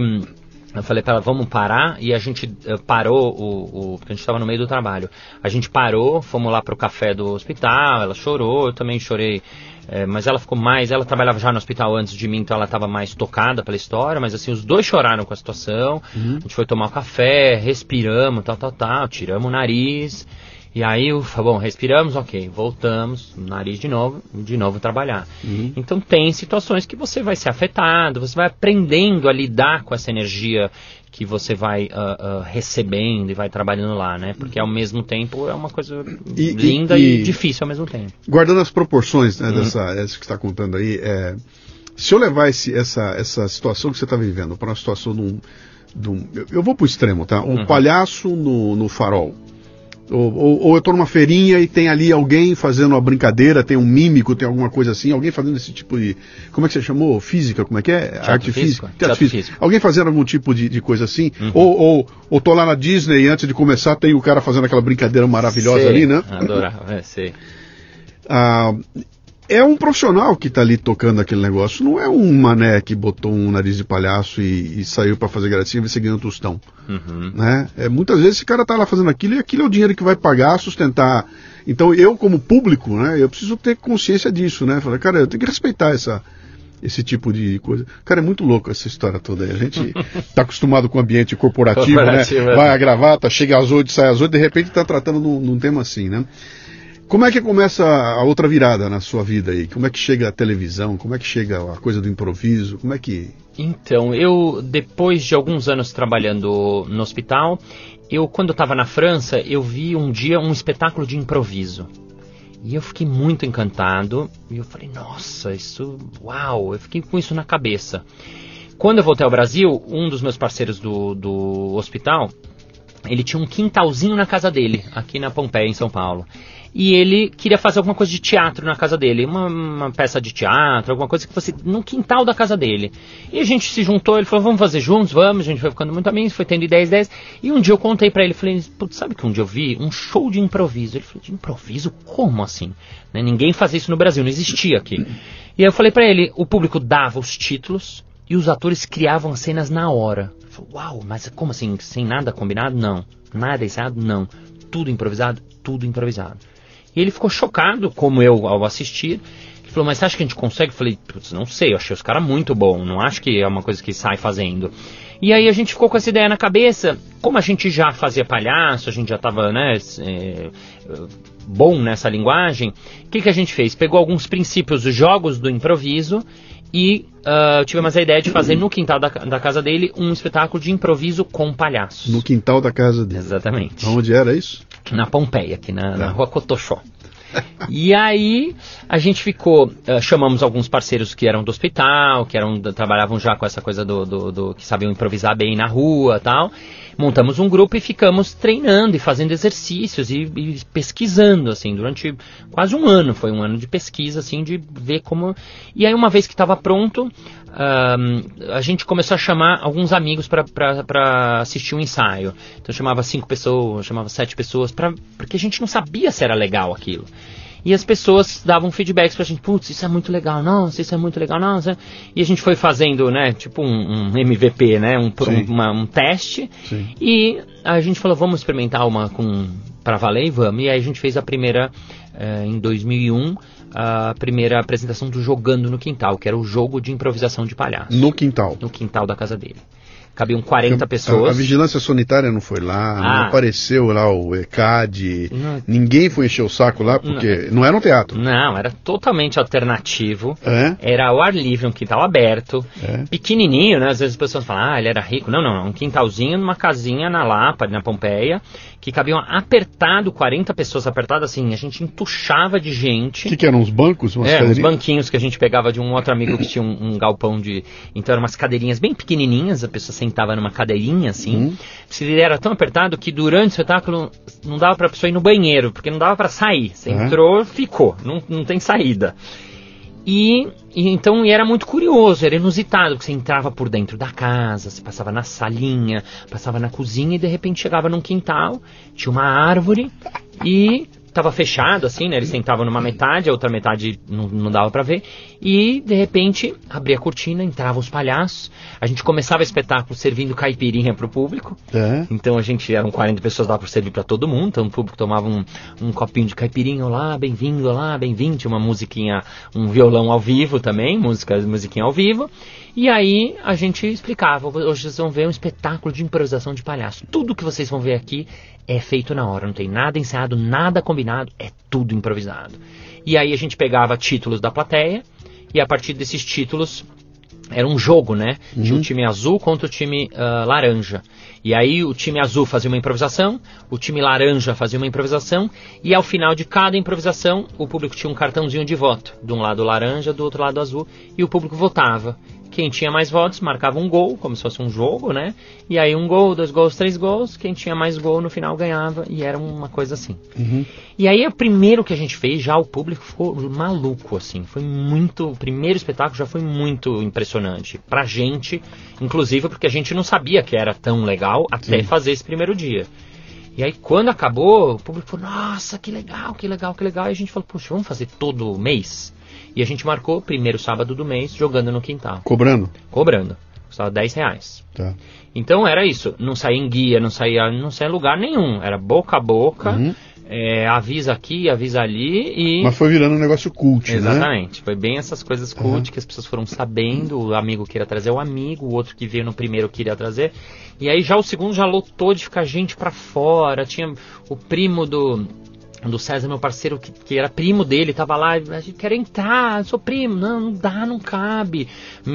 eu falei para ela, vamos parar, e a gente uh, parou, o, o, porque a gente estava no meio do trabalho. A gente parou, fomos lá para o café do hospital, ela chorou, eu também chorei, é, mas ela ficou mais, ela trabalhava já no hospital antes de mim, então ela estava mais tocada pela história, mas assim, os dois choraram com a situação, uhum. a gente foi tomar um café, respiramos, tal, tal, tal, tiramos o nariz, e aí, ufa, bom, respiramos, ok, voltamos, nariz de novo, de novo trabalhar. Uhum. Então tem situações que você vai ser afetado, você vai aprendendo a lidar com essa energia que você vai uh, uh, recebendo e vai trabalhando lá, né? Porque ao mesmo tempo é uma coisa e, linda e, e, difícil ao mesmo tempo. Guardando as proporções né, uhum. dessa essa que está contando aí, é, se eu levar esse, essa, essa situação que você está vivendo para uma situação de um, de um eu, eu, vou para o extremo, tá? Um uhum. palhaço no, no farol ou, ou, ou eu estou numa feirinha e tem ali alguém fazendo uma brincadeira, tem um mímico, tem alguma coisa assim, alguém fazendo esse tipo de. Como é que você chamou? Física? Como é que é? Teatro Arte física? Teatro, Teatro físico. físico. Alguém fazendo algum tipo de, de coisa assim? Uhum. Ou, ou, ou tô lá na Disney e antes de começar tem o cara fazendo aquela brincadeira maravilhosa sei, ali, né? Adorava, é, sei. Ah, é um profissional que está ali tocando aquele negócio, não é um mané que botou um nariz de palhaço e, e saiu para fazer gracinha e você ganha um tostão. Uhum. Né? É, muitas vezes esse cara está lá fazendo aquilo e aquilo é o dinheiro que vai pagar, sustentar. Então eu, como público, né, eu preciso ter consciência disso, né? Falar, cara, eu tenho que respeitar essa, esse tipo de coisa. Cara, é muito louco essa história toda aí. A gente está acostumado com o ambiente corporativo, corporativo né? É. Vai a gravata, chega às oito, sai às oito, de repente está tratando num, num tema assim, né? Como é que começa a outra virada na sua vida aí? Como é que chega a televisão? Como é que chega a coisa do improviso? Como é que. Então, eu, depois de alguns anos trabalhando no hospital, eu, quando estava na França, eu vi um dia um espetáculo de improviso. E eu fiquei muito encantado. E eu falei, nossa, isso. Uau! Eu fiquei com isso na cabeça. Quando eu voltei ao Brasil, um dos meus parceiros do, do hospital, ele tinha um quintalzinho na casa dele, aqui na Pompeia, em São Paulo e ele queria fazer alguma coisa de teatro na casa dele, uma, uma, peça de teatro, alguma coisa que fosse no quintal da casa dele. E a gente se juntou, ele falou, vamos fazer juntos, vamos, a gente foi ficando muito amigos, foi tendo ideias, ideias. E um dia eu contei para ele, falei, putz, sabe que um dia eu vi um show de improviso? Ele falou, de improviso? Como assim? Né? Ninguém fazia isso no Brasil, não existia aqui. E aí eu falei para ele, o público dava os títulos, e os atores criavam as cenas na hora. Falei, Uau, mas como assim? Sem nada combinado? Não. Nada ensaiado? Não. Tudo improvisado? Tudo improvisado. E ele ficou chocado, como eu ao assistir. Ele falou, mas você acha que a gente consegue? Eu falei, putz, não sei, eu achei os caras muito bom, não acho que é uma coisa que sai fazendo. E aí a gente ficou com essa ideia na cabeça, como a gente já fazia palhaço, a gente já estava né, é, bom nessa linguagem, o que, que a gente fez? Pegou alguns princípios dos jogos do improviso e uh, tivemos a ideia de fazer no quintal da, da, casa dele um espetáculo de improviso com palhaços. No quintal da casa dele? Exatamente. Onde era isso? Na Pompeia, aqui na, tá. na rua Cotoxó e aí a gente ficou, uh, chamamos alguns parceiros que eram do hospital, que eram trabalhavam já com essa coisa do, do, do que sabiam improvisar bem na rua, tal. Montamos um grupo e ficamos treinando e fazendo exercícios e, e pesquisando assim durante quase um ano. Foi um ano de pesquisa assim de ver como. E aí uma vez que estava pronto, a gente começou a chamar alguns amigos para assistir um ensaio. Então chamava cinco pessoas, chamava sete pessoas, pra, porque a gente não sabia se era legal aquilo. E as pessoas davam feedbacks pra gente, putz, isso é muito legal, nossa, isso é muito legal, nossa. E a gente foi fazendo, né, tipo um, um MVP, né, um, um, uma, um teste. Sim. E a gente falou, vamos experimentar uma com para valer e vamos. E aí a gente fez a primeira eh, em 2001 a primeira apresentação do Jogando no Quintal, que era o jogo de improvisação de palhaço. No quintal? No quintal da casa dele. Cabiam 40 pessoas. A, a, vigilância sanitária não foi lá, ah. não apareceu lá o ECAD, não. ninguém foi encher o saco lá, porque não, não era um teatro. Não, era totalmente alternativo. É? Era ao ar livre, um quintal aberto, é? pequenininho, né? Às vezes as pessoas falam, ah, ele era rico. Não, não, não, um quintalzinho numa casinha na Lapa, na Pompeia, que cabiam apertado, 40 pessoas apertadas assim, a gente entuchava de gente. O que, que, eram, uns bancos? Umas é, uns banquinhos que a gente pegava de um outro amigo que tinha um, um, galpão de... Então eram umas cadeirinhas bem pequenininhas, a pessoa sentava numa cadeirinha assim. Uhum. Ele era tão apertado que durante o espetáculo não dava pra pessoa ir no banheiro, porque não dava para sair. Você uhum. entrou, ficou, não, não tem saída. E, e, então e era muito curioso, era inusitado, porque você entrava por dentro da casa, você passava na salinha, passava na cozinha e de repente chegava num quintal, tinha uma árvore e tava fechado, assim, né? Eles sentavam numa metade, a outra metade não, não dava para ver. E, de repente, abria a cortina, entravam os palhaços. A gente começava o espetáculo servindo caipirinha pro público. É. Então a gente, eram 40 pessoas, dava para servir para todo mundo. Então o público tomava um, um copinho de caipirinha, olá, bem-vindo, olá, bem-vindo. Tinha uma musiquinha, um violão ao vivo também, música, musiquinha ao vivo. E aí a gente explicava, hoje vocês vão ver um espetáculo de improvisação de palhaço. Tudo que vocês vão ver aqui é feito na hora, não tem nada ensaiado, nada combinado, é tudo improvisado. E aí a gente pegava títulos da plateia e a partir desses títulos era um jogo, né? Uhum. Tinha o time azul contra o time uh, laranja. E aí o time azul fazia uma improvisação, o time laranja fazia uma improvisação, e ao final de cada improvisação, o público tinha um cartãozinho de voto. De um lado laranja, do outro lado azul, e o público votava. Quem tinha mais votos marcava um gol, como se fosse um jogo, né? E aí um gol, dois gols, três gols. Quem tinha mais gol no final ganhava. E era uma coisa assim. Uhum. E aí o primeiro que a gente fez, já o público ficou maluco, assim. Foi muito. O primeiro espetáculo já foi muito impressionante. Pra gente, inclusive porque a gente não sabia que era tão legal até Sim. fazer esse primeiro dia. E aí quando acabou, o público falou, nossa, que legal, que legal, que legal. E a gente falou, puxa, vamos fazer todo mês? E a gente marcou primeiro sábado do mês jogando no quintal. Cobrando? Cobrando. Custava 10 reais. Tá. Então era isso. Não saía em guia, não saía, não saía em lugar nenhum. Era boca a boca. Uhum. É, avisa aqui, avisa ali e. Mas foi virando um negócio cult, Exatamente. né? Exatamente. Foi bem essas coisas cult uhum. que as pessoas foram sabendo. O amigo queria trazer o amigo, o outro que veio no primeiro queria trazer. E aí já o segundo já lotou de ficar gente para fora. Tinha o primo do do César, meu parceiro, que, que era primo dele, tava lá, a gente quer entrar, sou primo, não, não dá, não cabe.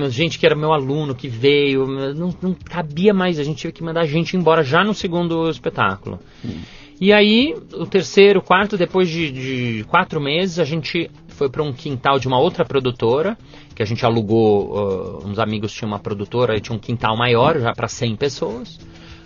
Gente que era meu aluno, que veio, não, não cabia mais, a gente teve que mandar a gente embora já no segundo espetáculo. Hum. E aí, o terceiro, quarto, depois de, de quatro meses, a gente foi para um quintal de uma outra produtora, que a gente alugou, uh, uns amigos tinham uma produtora, e tinha um quintal maior, já para 100 pessoas.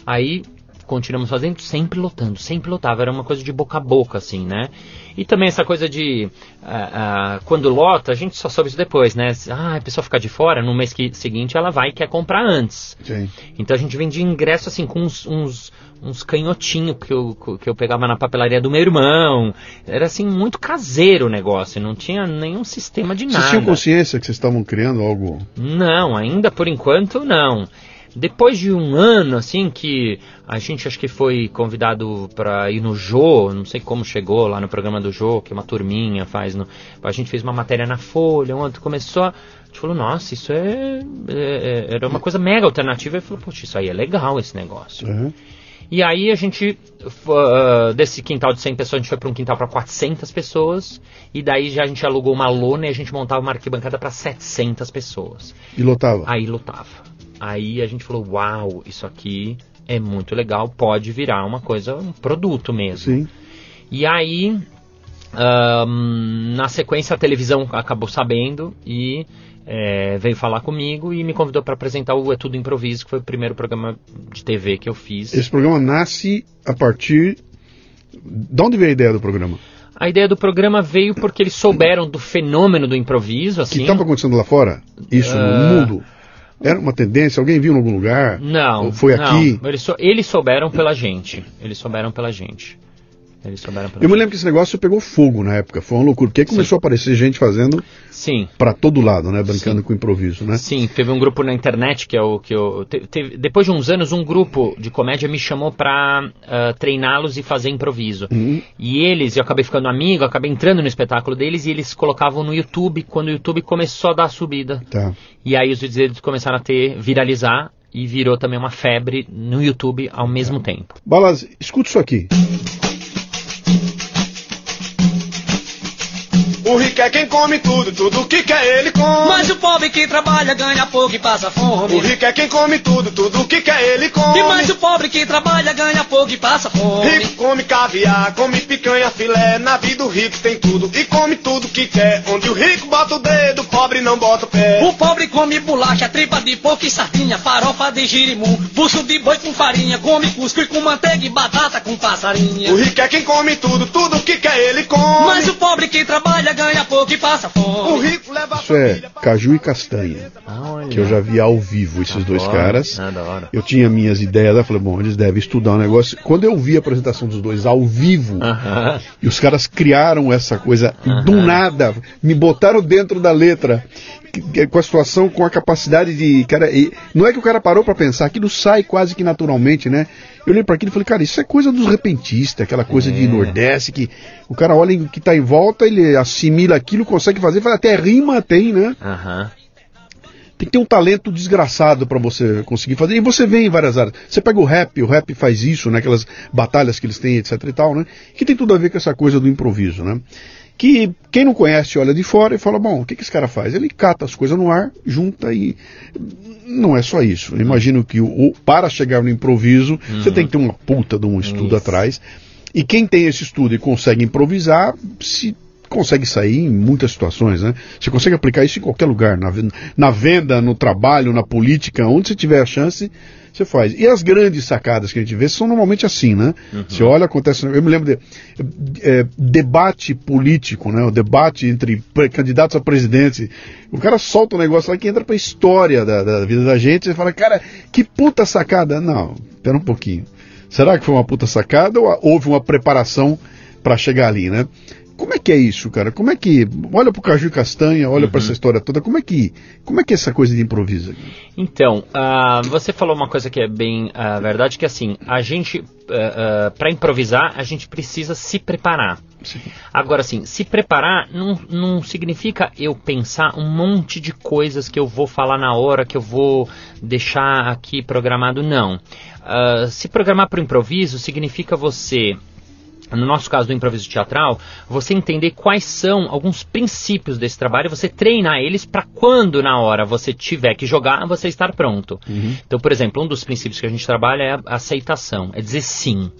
Aí continuamos fazendo, sempre lotando, sempre lotava. Era uma coisa de boca a boca, assim, né? E também essa coisa de. Uh, uh, quando lota, a gente só soube isso depois, né? Ah, a pessoa ficar de fora, no mês que, seguinte ela vai e quer comprar antes. Sim. Então a gente vendia ingresso assim com uns, uns, uns canhotinhos que eu, que eu pegava na papelaria do meu irmão. Era assim, muito caseiro o negócio, não tinha nenhum sistema de nada. Vocês tinham consciência que vocês estavam criando algo? Não, ainda por enquanto não. Depois de um ano, assim, que a gente acho que foi convidado para ir no Jô, não sei como chegou lá no programa do Jô, que uma turminha faz. No, a gente fez uma matéria na Folha, onde começou. A gente falou, nossa, isso é, é, é era uma coisa mega alternativa. E falou, poxa, isso aí é legal esse negócio. Uhum. E aí a gente, uh, desse quintal de 100 pessoas, a gente foi para um quintal para 400 pessoas. E daí já a gente alugou uma lona e a gente montava uma arquibancada para 700 pessoas. E lotava? Aí lotava. Aí a gente falou, uau, isso aqui é muito legal, pode virar uma coisa, um produto mesmo. Sim. E aí, um, na sequência, a televisão acabou sabendo e é, veio falar comigo e me convidou para apresentar o É Tudo Improviso, que foi o primeiro programa de TV que eu fiz. Esse programa nasce a partir. De onde veio a ideia do programa? A ideia do programa veio porque eles souberam do fenômeno do improviso. Assim. Que estava acontecendo lá fora? Isso, uh... no mundo? Era uma tendência? Alguém viu em algum lugar? Não. Ou foi não. aqui? Eles, sou, eles souberam pela gente. Eles souberam pela gente. Eles souberam pela Eu me lembro que esse negócio pegou fogo na época, foi uma loucura. Porque começou a aparecer gente fazendo Sim. para todo lado, né? Brincando Sim. com improviso, né? Sim, teve um grupo na internet que é o que eu. Teve, depois de uns anos, um grupo de comédia me chamou para uh, treiná-los e fazer improviso. Uhum. E eles, eu acabei ficando amigo, acabei entrando no espetáculo deles e eles colocavam no YouTube quando o YouTube começou a dar a subida. Tá. E aí os vídeos deles começaram a ter, viralizar e virou também uma febre no YouTube ao mesmo tempo. Balas, escuta isso aqui. O rico é quem come tudo, tudo que quer ele come. Mas o pobre que trabalha ganha pouco e passa fome. O rico é quem come tudo, tudo que quer ele come. E mais o pobre que trabalha ganha pouco e passa fome. Rico come caviar, come picanha, filé. Na vida o rico tem tudo e come tudo que quer. Onde o rico bota o dedo, o pobre não bota o pé. O pobre come bolacha, tripa de porco e sardinha, farofa de girimum, bucho de boi com farinha, come cuscuz com manteiga e batata com passarinha. O rico é quem come tudo, tudo que quer ele come. Mas o pobre que trabalha ganha pouco e passa fome. O rico leva Isso é caju e castanha. Olha. Que eu já vi ao vivo esses dois caras. adoro. Eu tinha minhas ideias, eu falei, bom, eles devem estudar um negócio. Quando eu vi a apresentação dos dois ao vivo, Aham. e os caras criaram essa coisa do nada, me botaram dentro da letra, com a situação, com a capacidade de. Cara, e não é que o cara parou pra pensar, aquilo sai quase que naturalmente, né? Eu olhei pra aquilo e falei, cara, isso é coisa dos repentistas, aquela coisa de Nordeste, que o cara olha o que tá em volta, ele assimila aquilo, consegue fazer, faz até rima tem, né? Aham. Tem que ter um talento desgraçado para você conseguir fazer. E você vê em várias áreas. Você pega o rap, o rap faz isso, né? Aquelas batalhas que eles têm, etc e tal, né? Que tem tudo a ver com essa coisa do improviso, né? Que quem não conhece olha de fora e fala, bom, o que, que esse cara faz? Ele cata as coisas no ar, junta e. Não é só isso. Eu imagino que o, para chegar no improviso, você tem que ter uma puta de um estudo Isso. atrás. E quem tem esse estudo e consegue improvisar, se consegue sair em muitas situações, né? Você consegue aplicar isso em qualquer lugar, na, na venda, no trabalho, na política, onde você tiver a chance, você faz. E as grandes sacadas que a gente vê são normalmente assim, né? Você olha, acontece. Eu me lembro de é, debate político, né? O debate entre candidatos a presidente. O cara solta um negócio lá que entra pra história da, da vida da gente. Você fala, cara, que puta sacada. Não, pera um pouquinho. Será que foi uma puta sacada ou houve uma preparação para chegar ali, né? Como é que é isso, cara? Como é que. Olha pro Caju e Castanha, olha pra essa história toda, como é que. Como é que é essa coisa de improviso? aqui? Então, ah, você falou uma coisa que é bem ah, verdade, que assim, a gente, para improvisar, a gente precisa se preparar. Agora, assim, se preparar não, não significa eu pensar um monte de coisas que eu vou falar na hora, que eu vou deixar aqui programado, não. Ah, se programar para o improviso significa você no nosso caso do improviso teatral, você entender quais são alguns princípios desse trabalho e você treinar eles para quando na hora você tiver que jogar, você estar pronto. Então, por exemplo, um dos princípios que a gente trabalha é a aceitação, é dizer sim.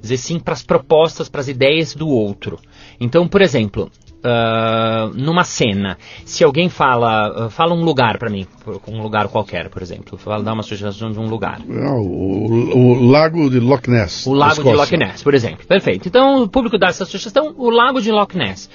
Dizer sim para as propostas, para as ideias do outro. Então, por exemplo, ah, numa cena, se alguém fala, ah, fala um lugar pra mim, um lugar qualquer, por exemplo, fala, dá uma sugestão de um lugar. Ah, o, o- lago de Loch Ness. O Lago de. Loch Ness, por exemplo. Perfeito. Então o público dá essa sugestão, o Lago de Loch Ness.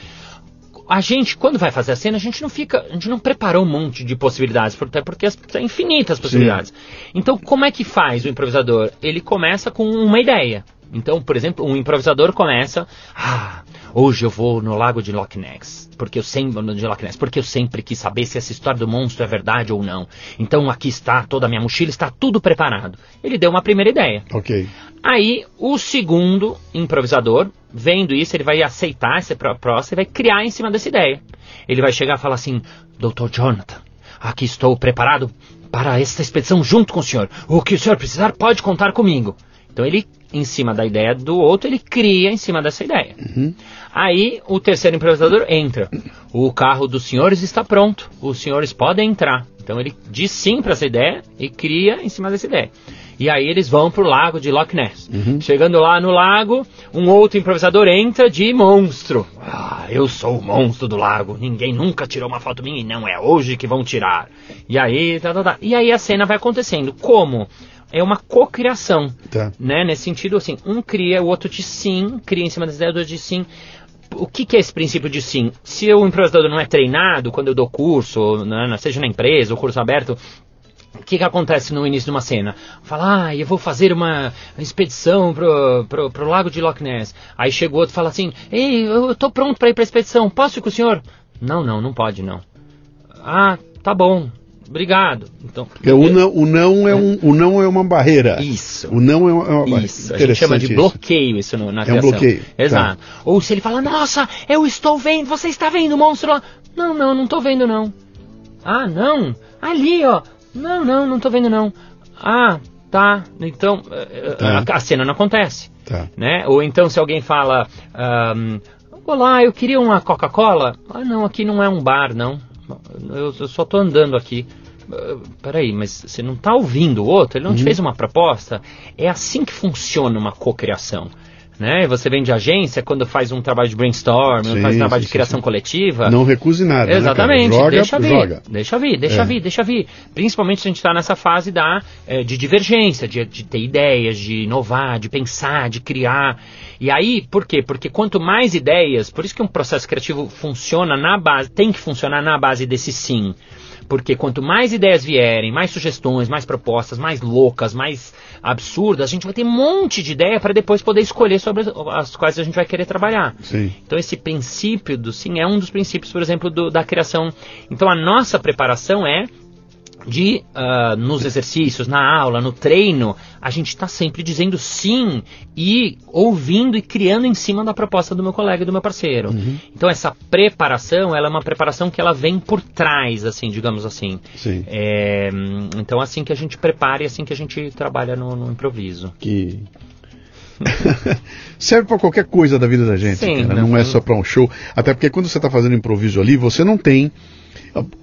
A gente, quando vai fazer a cena, a gente não fica, a gente não preparou um monte de possibilidades, até porque tem infinitas possibilidades. Então, como é que faz o improvisador? Ele começa com uma ideia. Então, por exemplo, um improvisador começa, ah, hoje eu vou no Lago de Loch Ness, porque eu sempre de Loch Ness, porque eu sempre quis saber se essa história do monstro é verdade ou não. Então, aqui está toda a minha mochila, está tudo preparado. Ele deu uma primeira ideia. Ok. Aí, o segundo improvisador, vendo isso, ele vai aceitar essa pro- proposta e vai criar em cima dessa ideia. Ele vai chegar e falar assim: Dr. Jonathan, aqui estou preparado para esta expedição junto com o senhor. O que o senhor precisar, pode contar comigo. Então, ele, em cima da ideia do outro, ele cria em cima dessa ideia. Aí, o terceiro improvisador entra. O carro dos senhores está pronto. Os senhores podem entrar. Então, ele diz sim para essa ideia e cria em cima dessa ideia. E aí eles vão pro lago de Loch Ness. Chegando lá no lago, um outro improvisador entra de monstro. Ah, eu sou o monstro do lago. Ninguém nunca tirou uma foto minha e não é hoje que vão tirar. E aí, tá, tá, tá. E aí a cena vai acontecendo. Como? É uma cocriação. Tá. Né? Nesse sentido, assim, um cria, o outro de sim, cria em cima das ideias do outro de sim. O que, que é esse princípio de sim? Se o improvisador não é treinado, quando eu dou curso, né, seja na empresa ou curso aberto, o que, que acontece no início de uma cena? Fala, ah, eu vou fazer uma expedição pro, pro, pro lago de Loch Ness. Aí chega o outro e fala assim, ei, eu tô pronto para ir pra expedição, posso ir com o senhor? Não, não, não pode não. Ah, tá bom, obrigado. Então, Porque o não, o não é um, o não é uma barreira. Isso. O não é uma, é uma barreira. Isso, a gente chama de Interessante bloqueio isso no, na É um criação. bloqueio, Exato. Ou se ele fala, nossa, eu estou vendo, você está vendo o monstro lá? Não, não, não estou vendo não. Ah, não? Ali, ó. Não, não, não estou vendo não. Ah, tá. Então, eh, Tá. A, a cena não acontece. Tá. Né? Ou então se alguém fala, ahm, olá, eu queria uma Coca-Cola. Ah, não, aqui não é um bar, não. Eu, eu só estou andando aqui. Ah, Peraí, mas você não está ouvindo o outro? Ele não Uhum. te fez uma proposta? É assim que funciona uma cocriação. Né? Você vem de agência quando faz um trabalho de brainstorm, Sim, faz um trabalho sim, de criação sim. coletiva. Não recuse nada. né? Exatamente, joga, deixa vir, joga. deixa vir, deixa É. vir, deixa vir. Principalmente se a gente está nessa fase da, eh, de divergência, de, de ter ideias, de inovar, de pensar, de criar. E aí, por quê? Porque quanto mais ideias, por isso que um processo criativo funciona na base, tem que funcionar na base desse sim. Porque quanto mais ideias vierem, mais sugestões, mais propostas, mais loucas, mais absurdas, a gente vai ter um monte de ideia para depois poder escolher sobre as- quais a gente vai querer trabalhar. Sim. Então esse princípio do sim é um dos princípios, por exemplo, do- da criação. Então a nossa preparação é de ah, nos exercícios, na aula, no treino, a gente está sempre dizendo sim e ouvindo e criando em cima da proposta do meu colega e do meu parceiro. Então essa preparação, ela é uma preparação que ela vem por trás, assim, digamos assim. Sim. É, então assim que a gente prepara e assim que a gente trabalha no, no improviso. que serve para qualquer coisa da vida da gente, Sim, não- não é só para um show. Até porque quando você está fazendo improviso ali, você não tem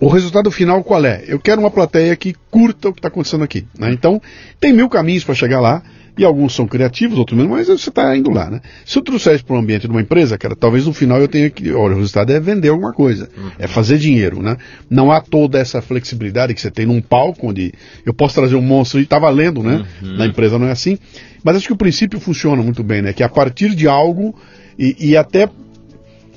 o resultado final qual é? Eu quero uma plateia que curta o que está acontecendo aqui. né? Então tem mil caminhos para chegar lá. E alguns são criativos, outros menos, mas você está indo lá, né? Se eu trouxer isso para o ambiente de uma empresa, cara, talvez no final eu tenha que. Olha, o resultado é vender alguma coisa, é fazer dinheiro, né? Não há toda essa flexibilidade que você tem num palco onde eu posso trazer um monstro e tá valendo, né? Na empresa não é assim. Mas acho que o princípio funciona muito bem, né? Que a partir de algo e, e até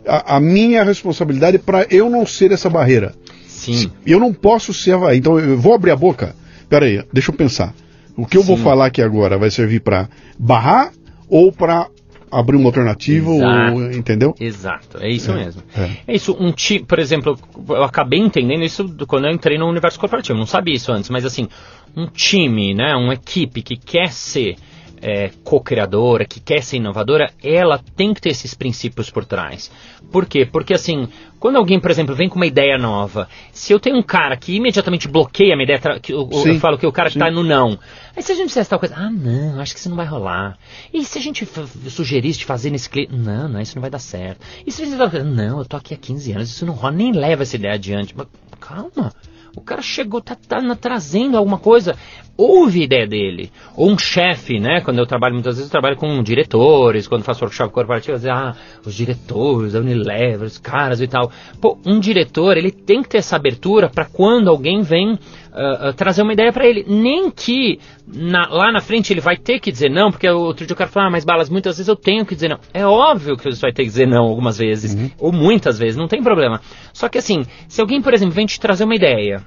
a, a minha responsabilidade para eu não ser essa barreira. Sim. Eu não posso ser. a- Então eu vou abrir a boca. Pera aí, deixa eu pensar. O que eu vou Sim. falar aqui agora vai servir para barrar ou para abrir uma alternativa? Exato. Ou, entendeu? Exato, é isso É, mesmo. é. É. isso, um time, por exemplo, eu acabei entendendo isso do- quando eu entrei no universo corporativo, não sabia isso antes, mas assim, um time, né, uma equipe que quer ser é, co-criadora, que quer ser inovadora, ela tem que ter esses princípios por trás. Por quê? Porque assim, quando alguém, por exemplo, vem com uma ideia nova, se eu tenho um cara que imediatamente bloqueia a minha ideia, que eu, eu Sim, falo que o cara que sim. tá no não. Aí se a gente fizesse tal coisa, ah não, acho que isso não vai rolar. E se a gente sugerisse fazer nesse cliente, não, não, isso não vai dar certo. E se a gente tal coisa, não, eu tô aqui há 15 anos, isso não rola, nem leva essa ideia adiante. Mas calma, O cara chegou, tá, tá na- trazendo alguma coisa, ouve a ideia dele. Ou um chefe, né? Quando eu trabalho, muitas vezes eu trabalho com diretores, quando faço workshop corporativo, eu digo, ah, os diretores, a Unilever, os caras e tal. Pô, um diretor, ele tem que ter essa abertura para quando alguém vem ah, ah, trazer uma ideia para ele. Nem que na- lá na frente ele vai ter que dizer não, porque outro dia o cara fala, ah, mas balas, muitas vezes eu tenho que dizer não. É óbvio que você vai ter que dizer não algumas vezes, ou muitas vezes, não tem problema. Só que assim, se alguém, por exemplo, vem te trazer uma ideia,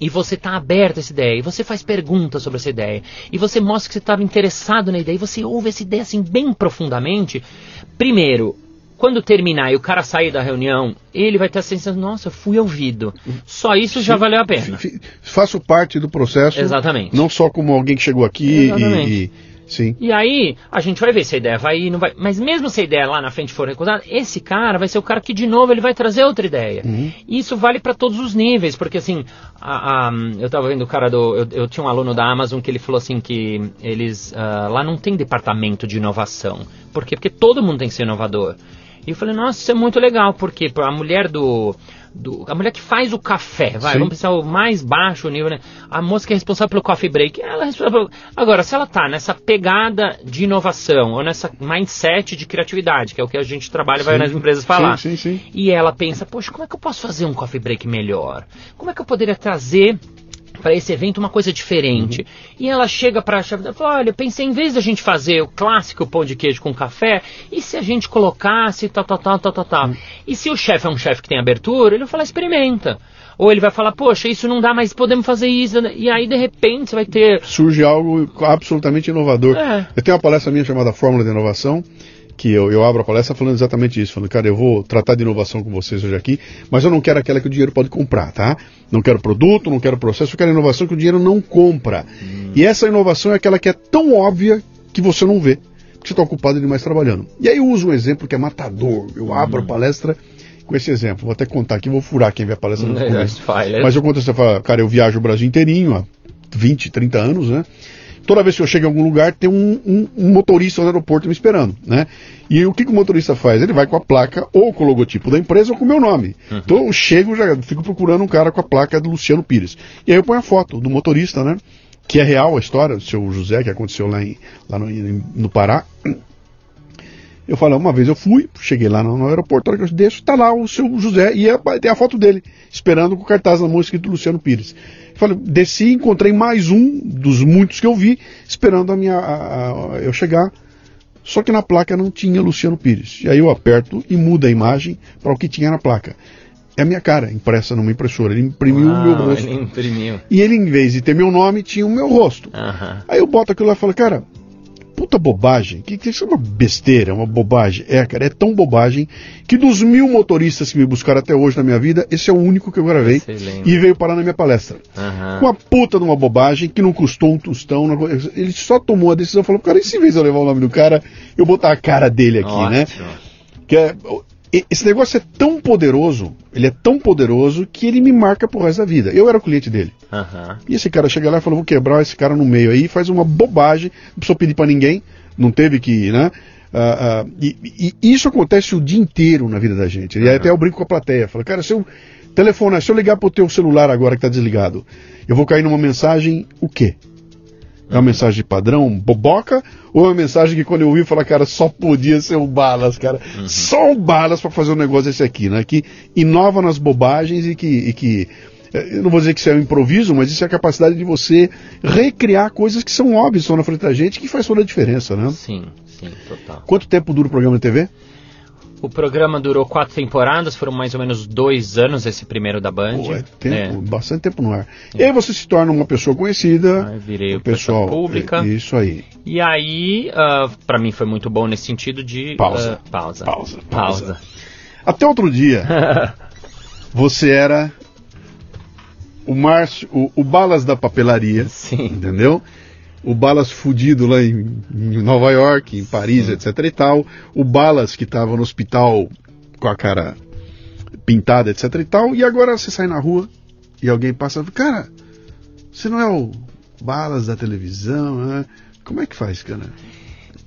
e você está aberto a essa ideia, e você faz perguntas sobre essa ideia, e você mostra que você estava interessado na ideia, e você ouve essa ideia assim bem profundamente, primeiro, quando terminar e o cara sair da reunião, ele vai ter a sensação, nossa, fui ouvido. Só isso já valeu a pena. Faço parte do processo. Exatamente. Não só como alguém que chegou aqui Exatamente. e, e- Sim. E aí, a gente vai ver se a ideia vai ir, não vai. Mas mesmo se a ideia lá na frente for recusada, esse cara vai ser o cara que, de novo, ele vai trazer outra ideia. E isso vale para todos os níveis, porque assim, a- a- eu tava vendo o cara do. Eu, eu tinha um aluno da Amazon que ele falou assim que eles. ah, lá não tem departamento de inovação. Por quê? Porque todo mundo tem que ser inovador. E eu falei, nossa, isso é muito legal, porque a mulher do. do- a mulher que faz o café, vai, Sim. vamos pensar o mais baixo nível, né? A moça que é responsável pelo coffee break, ela é responsável. pelo- Agora, se ela tá nessa pegada de inovação, ou nessa mindset de criatividade, que é o que a gente trabalha e vai Sim. nas empresas falar. Sim, sim, sim. E ela pensa, poxa, como é que eu posso fazer um coffee break melhor? Como é que eu poderia trazer para esse evento uma coisa diferente? Uhum. E ela chega para a chefe e fala, olha, eu pensei, em vez da gente fazer o clássico pão de queijo com café, e se a gente colocasse tal, tal, tal, tal, tal, tal? Uhum. E se o chefe é um chefe que tem abertura, ele vai falar, experimenta. Ou ele vai falar, poxa, isso não dá, mas podemos fazer isso. E aí, de repente, você vai ter... surge algo absolutamente inovador. É. Eu tenho uma palestra minha chamada Fórmula de Inovação, que eu, eu abro a palestra falando exatamente isso, falando, cara, eu vou tratar de inovação com vocês hoje aqui, mas eu não quero aquela que o dinheiro pode comprar, tá? Não quero produto, não quero processo, eu quero inovação que o dinheiro não compra. E essa inovação é aquela que é tão óbvia que você não vê, porque você está ocupado demais trabalhando. E aí eu uso um exemplo que é matador. Eu abro a palestra com esse exemplo. Vou até contar aqui, vou furar quem vê a palestra no começo. Mas eu conto você fala, cara, eu viajo o Brasil inteirinho há 20, 30 anos, né? Toda vez que eu chego em algum lugar, tem um, um- um motorista no aeroporto me esperando, né? E o que, que o motorista faz? Ele vai com a placa ou com o logotipo da empresa ou com o meu nome. Então eu chego, já fico procurando um cara com a placa do Luciano Pires. E aí eu ponho a foto do motorista, né? Que é real a história do seu José, que aconteceu lá, em, lá no, no Pará. Eu falo, uma vez eu fui, cheguei lá no, no aeroporto, a hora que eu desço, tá lá o seu José, e é- tem a foto dele, esperando com o cartaz na mão escrito Luciano Pires. Eu falei, desci e encontrei mais um dos muitos que eu vi, esperando a minha, a- a- eu chegar. Só que na placa não tinha Luciano Pires. E aí eu aperto e muda a imagem para o que tinha na placa. É a minha cara, impressa numa impressora. Ele imprimiu o meu Uau, rosto. ele imprimiu. E ele, em vez de ter meu nome, tinha o meu rosto. Aham. Aí eu boto aquilo lá e falo, cara, puta bobagem. Que, que isso é uma besteira, é uma bobagem. É, cara, é tão bobagem que dos mil motoristas que me buscaram até hoje na minha vida, esse é o único que eu gravei Excelente. e veio parar na minha palestra. Aham. Com a puta de uma bobagem que não custou um tostão. não- Ele só tomou a decisão e falou, cara, e se vez eu levar o nome do cara, eu botar a cara dele aqui, né? Ótimo. Que é, esse negócio é tão poderoso, ele é tão poderoso que ele me marca pro resto da vida. Eu era o cliente dele. Aham. E esse cara chega lá e fala, vou quebrar esse cara no meio aí, faz uma bobagem, não precisou pedir pra ninguém, não teve que, né? Ah, ah, e, e isso acontece o dia inteiro na vida da gente. E aí até eu brinco com a plateia, falo, cara, se eu telefonar, se eu ligar pro teu celular agora que tá desligado, eu vou cair numa mensagem, o quê? É uma mensagem de padrão, boboca? Ou é uma mensagem que quando eu ouvi, falar, cara, só podia ser o Balas, cara. Só o Balas pra fazer um negócio desse aqui, né? Que inova nas bobagens e que, e que eh, eu não vou dizer que isso é um improviso, mas isso é a capacidade de você recriar coisas que são óbvias, estão na frente da gente, que faz toda a diferença, né? Sim, sim, total. Quanto tempo dura o programa de TV? O programa durou quatro temporadas, foram mais ou menos dois anos esse primeiro da Band. Pô, é tempo, bastante tempo no ar. E aí você se torna uma pessoa conhecida. Aí virei o pessoa pessoal. pública. é, Isso aí. E aí, ah, pra mim foi muito bom nesse sentido de... Pausa. ah, pausa. Pausa, Pausa. pausa. Até outro dia, você era o Márcio, o, o Balas da papelaria, Sim. entendeu? O Balas fudido lá em, em Nova York, em Paris, etc e tal. O Balas que estava no hospital com a cara pintada, etc e tal. E agora você sai na rua e alguém passa cara, você não é o Balas da televisão, né? Como é que faz, cara?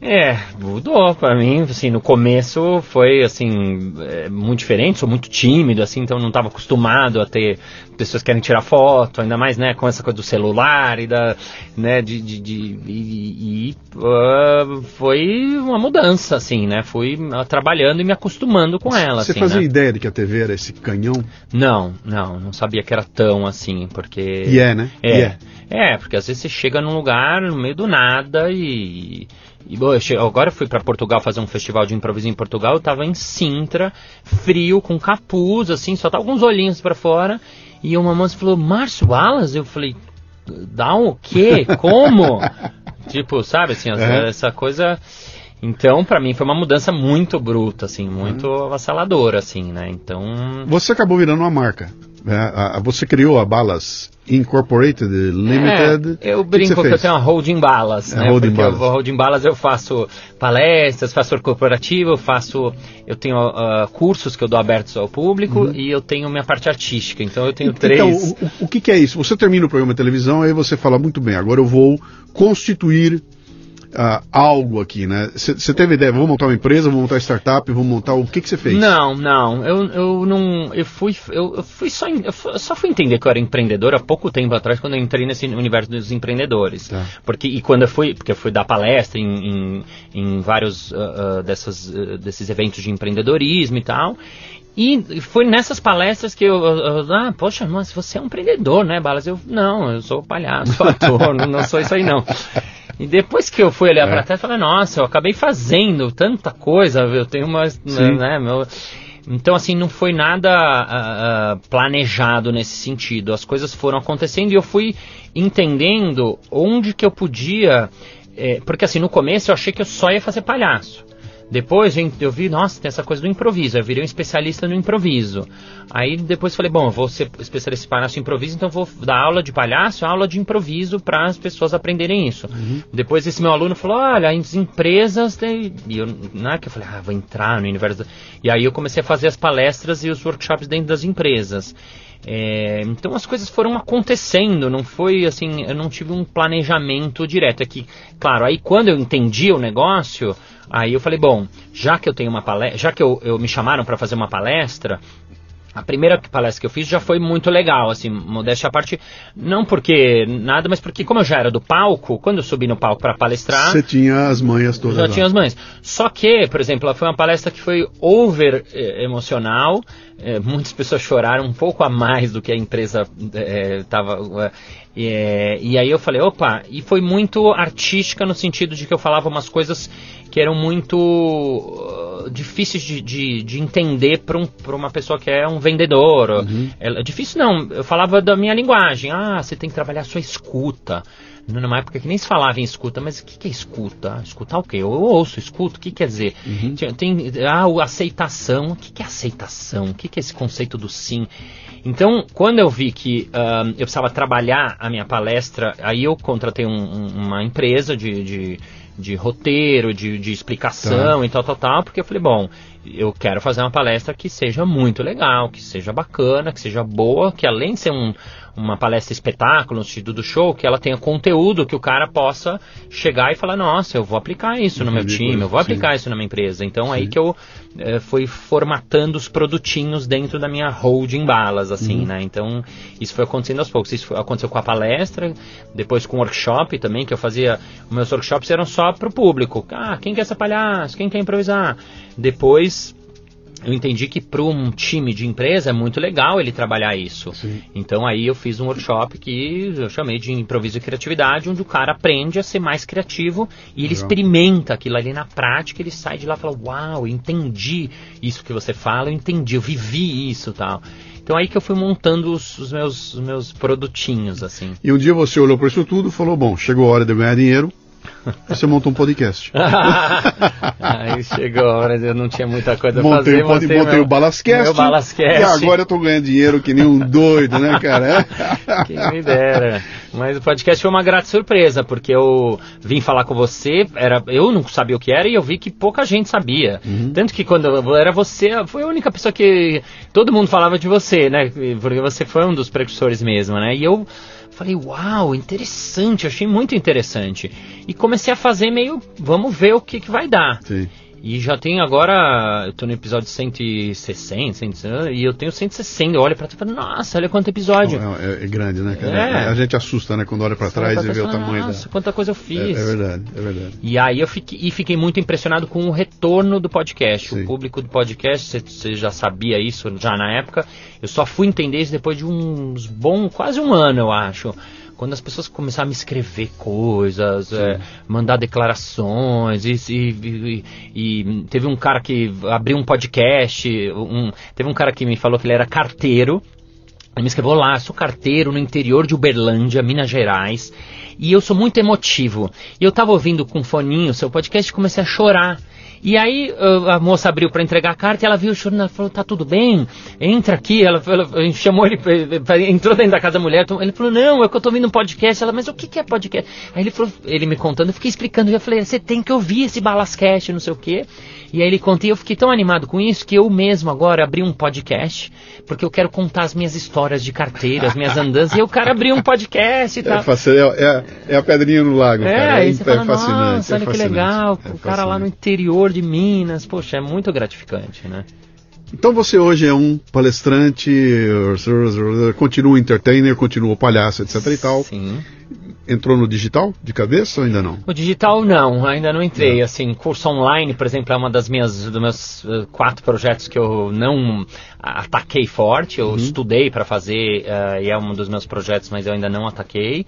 É, mudou pra mim, assim, no começo foi, assim, é, muito diferente, sou muito tímido, assim, então não estava acostumado a ter pessoas que querem tirar foto, ainda mais, né, com essa coisa do celular e da, né, de, de, de e, e uh, foi uma mudança, assim, né, fui uh, trabalhando e me acostumando com ela, Você assim, fazia né? ideia de que a TV era esse canhão? Não, não, não sabia que era tão assim, porque... E é, né? É, é. é, porque às vezes você chega num lugar no meio do nada e. e bom, eu agora eu fui para Portugal fazer um festival de improviso em Portugal, eu tava em Sintra, frio, com capuz, assim, só tava os olhinhos para fora. E uma moça falou, Márcio Wallace? Eu falei, dá um o quê? Como? tipo, sabe, assim, essa, É. essa coisa. Então, pra mim, foi uma mudança muito bruta, assim, muito avassaladora, assim, né? Então. Você acabou virando uma marca. Né? A- a- você criou a Balas Incorporated Limited. É, eu que brinco você que, eu tenho uma holding balas, É, né? holding Porque balas. eu holding balas eu faço palestras, faço corporativo, eu faço, eu tenho ah, cursos que eu dou abertos ao público e eu tenho minha parte artística. Então eu tenho Então, três. o, o- o que, que é isso? Você termina o programa de televisão, aí você fala muito bem, agora eu vou constituir ah, algo aqui, né? Você teve ideia, vou montar uma empresa, vou montar startup, vou montar o que que você fez? Não, não, eu, eu não, eu fui, eu, eu fui só, eu só fui entender que eu era empreendedor há pouco tempo atrás, quando eu entrei nesse universo dos empreendedores. Tá. Porque, e quando eu fui, porque eu fui dar palestra em, em, em vários ah, ah, dessas, ah, desses eventos de empreendedorismo e tal, e foi nessas palestras que eu, eu- eu- ah, poxa, mas você é um empreendedor, né, Balas? Eu, não, eu sou palhaço, sou ator, não, não sou isso aí não. E depois que eu fui olhar É. pra trás, falei, nossa, eu acabei fazendo tanta coisa, eu tenho umas, Sim. né, meu... Então, assim, não foi nada ah, planejado nesse sentido. As coisas foram acontecendo e eu fui entendendo onde que eu podia... eh, porque, assim, no começo eu achei que eu só ia fazer palhaço. Depois eu, eu vi, nossa, tem essa coisa do improviso. Eu virei um especialista no improviso. Aí depois falei, bom, eu vou ser especialista em palhaço improviso, então vou dar aula de palhaço aula de improviso para as pessoas aprenderem isso. Depois esse meu aluno falou, olha, as empresas têm... E eu, não é que eu falei, ah, vou entrar no universo... da-" E aí eu comecei a fazer as palestras e os workshops dentro das empresas. É, então as coisas foram acontecendo, não foi assim, eu não tive um planejamento direto. É que, claro, aí quando eu entendi o negócio, aí eu falei, bom, já que eu tenho uma palestra, já que eu, eu me chamaram para fazer uma palestra, a primeira palestra que eu fiz já foi muito legal, assim, modéstia à parte, não porque nada, mas porque como eu já era do palco, quando eu subi no palco para palestrar, Você tinha as manhas todas já lá. tinha as mães. Só que, por exemplo, foi uma palestra que foi over eh, emocional. eh, muitas pessoas choraram um pouco a mais do que a empresa estava. E aí eu falei, opa, e foi muito artística no sentido de que eu falava umas coisas que eram muito uh, difíceis de, de, de entender para um, uma pessoa que é um vendedor. É, difícil não, eu falava da minha linguagem. Ah, você tem que trabalhar a sua escuta. Numa época que nem se falava em escuta, mas o que, que é escuta? Escutar o quê? Eu ouço, escuto, o que quer dizer? Tinha- Tem, ah, o aceitação, o que, que é aceitação? O que, que é esse conceito do sim? Então, quando eu vi que ah, eu precisava trabalhar a minha palestra, aí eu contratei um- um- uma empresa de, de, de roteiro, de, de explicação e tal, tal, tal, porque eu falei, bom, eu quero fazer uma palestra que seja muito legal, que seja bacana, que seja boa, que além de ser um, uma palestra espetáculo, no sentido do show, que ela tenha conteúdo que o cara possa chegar e falar, nossa, eu vou aplicar isso no meu time, eu vou sim. aplicar isso na minha empresa. Então aí que eu eh, fui formatando os produtinhos dentro da minha holding balas, assim, Uhum. né? Então isso foi acontecendo aos poucos. Isso aconteceu com a palestra, depois com o workshop também, que eu fazia. Os meus workshops eram só pro público. Ah, quem quer ser palhaço? Quem quer improvisar? Depois eu entendi que para um time de empresa é muito legal ele trabalhar isso. Sim. Então aí eu fiz um workshop que eu chamei de improviso e criatividade, onde o cara aprende a ser mais criativo e ele Legal. experimenta aquilo ali na prática, ele sai de lá e fala, uau, eu entendi isso que você fala, eu entendi, eu vivi isso tal. Então aí que eu fui montando os, os meus, os meus produtinhos, assim. E um dia você olhou para isso tudo e falou, bom, chegou a hora de eu ganhar dinheiro. Você montou um podcast. aí chegou a hora, eu não tinha muita coisa montei, fazer. o pod- montei montei meu- o Balascast. Balascast. E agora eu tô ganhando dinheiro que nem um doido, né, cara? Quem me dera. Mas o podcast foi uma grata surpresa, porque eu vim falar com você, era, eu não sabia o que era e eu vi que pouca gente sabia. Tanto que quando eu- era você, foi a única pessoa que todo mundo falava de você, né? Porque você foi um dos precursores mesmo, né? E eu Falei, uau, interessante, achei muito interessante. E comecei a fazer meio, vamos ver o que, que vai dar. Sim. E já tenho agora, eu tô no episódio 160, 160 e eu tenho 160. Eu olho pra trás e falo, nossa, olha quanto episódio. É, é grande, né, cara? É. A gente assusta, né, quando olha pra Você trás olha e vê o tamanho Nossa, da. quanta coisa eu É, fiz. é verdade, é verdade. E aí eu fiquei, e fiquei muito impressionado com o retorno do podcast. Sim. O público do podcast, você- você já sabia isso já na época. Eu só fui entender isso depois de uns bom, quase um ano, eu acho. Quando as pessoas começaram a me escrever coisas, é, mandar declarações, e, e- e- e teve um cara que abriu um podcast, um- teve um cara que me falou que ele era carteiro, ele me escreveu lá, sou carteiro no interior de Uberlândia, Minas Gerais, e eu sou muito emotivo. E eu tava ouvindo com foninho o seu podcast e comecei a chorar. E aí uh, a moça abriu para entregar a carta e ela viu chorando, ela falou, tá tudo bem? Entra aqui. Ela, ela chamou ele, pra- pra- entrou dentro da casa da mulher, ele falou, não, é que eu tô ouvindo um podcast. Ela, mas o que, que é podcast? Aí ele falou, ele me contando, eu fiquei explicando, eu falei, você tem que ouvir esse Balascast, não sei o quê. E aí ele conta, e eu fiquei tão animado com isso que eu mesmo agora abri um podcast, porque eu quero contar as minhas histórias de carteira, as minhas andanças, e o cara abriu um podcast e É, tal. é, é- é a pedrinha no lago, É, cara. aí você fala, fascinante. nossa, é olha que legal, é o cara lá no interior de Minas, poxa, é muito gratificante, né? Então você hoje é um palestrante, continua entertainer, continua palhaço, etc e tal. Sim. Entrou no digital de cabeça ou ainda não? O digital não, ainda não entrei. Assim, curso online, por exemplo, é uma das minhas dos meus eh, quatro projetos que eu não ataquei forte. Eu estudei para fazer eh, e é um dos meus projetos, mas eu ainda não ataquei.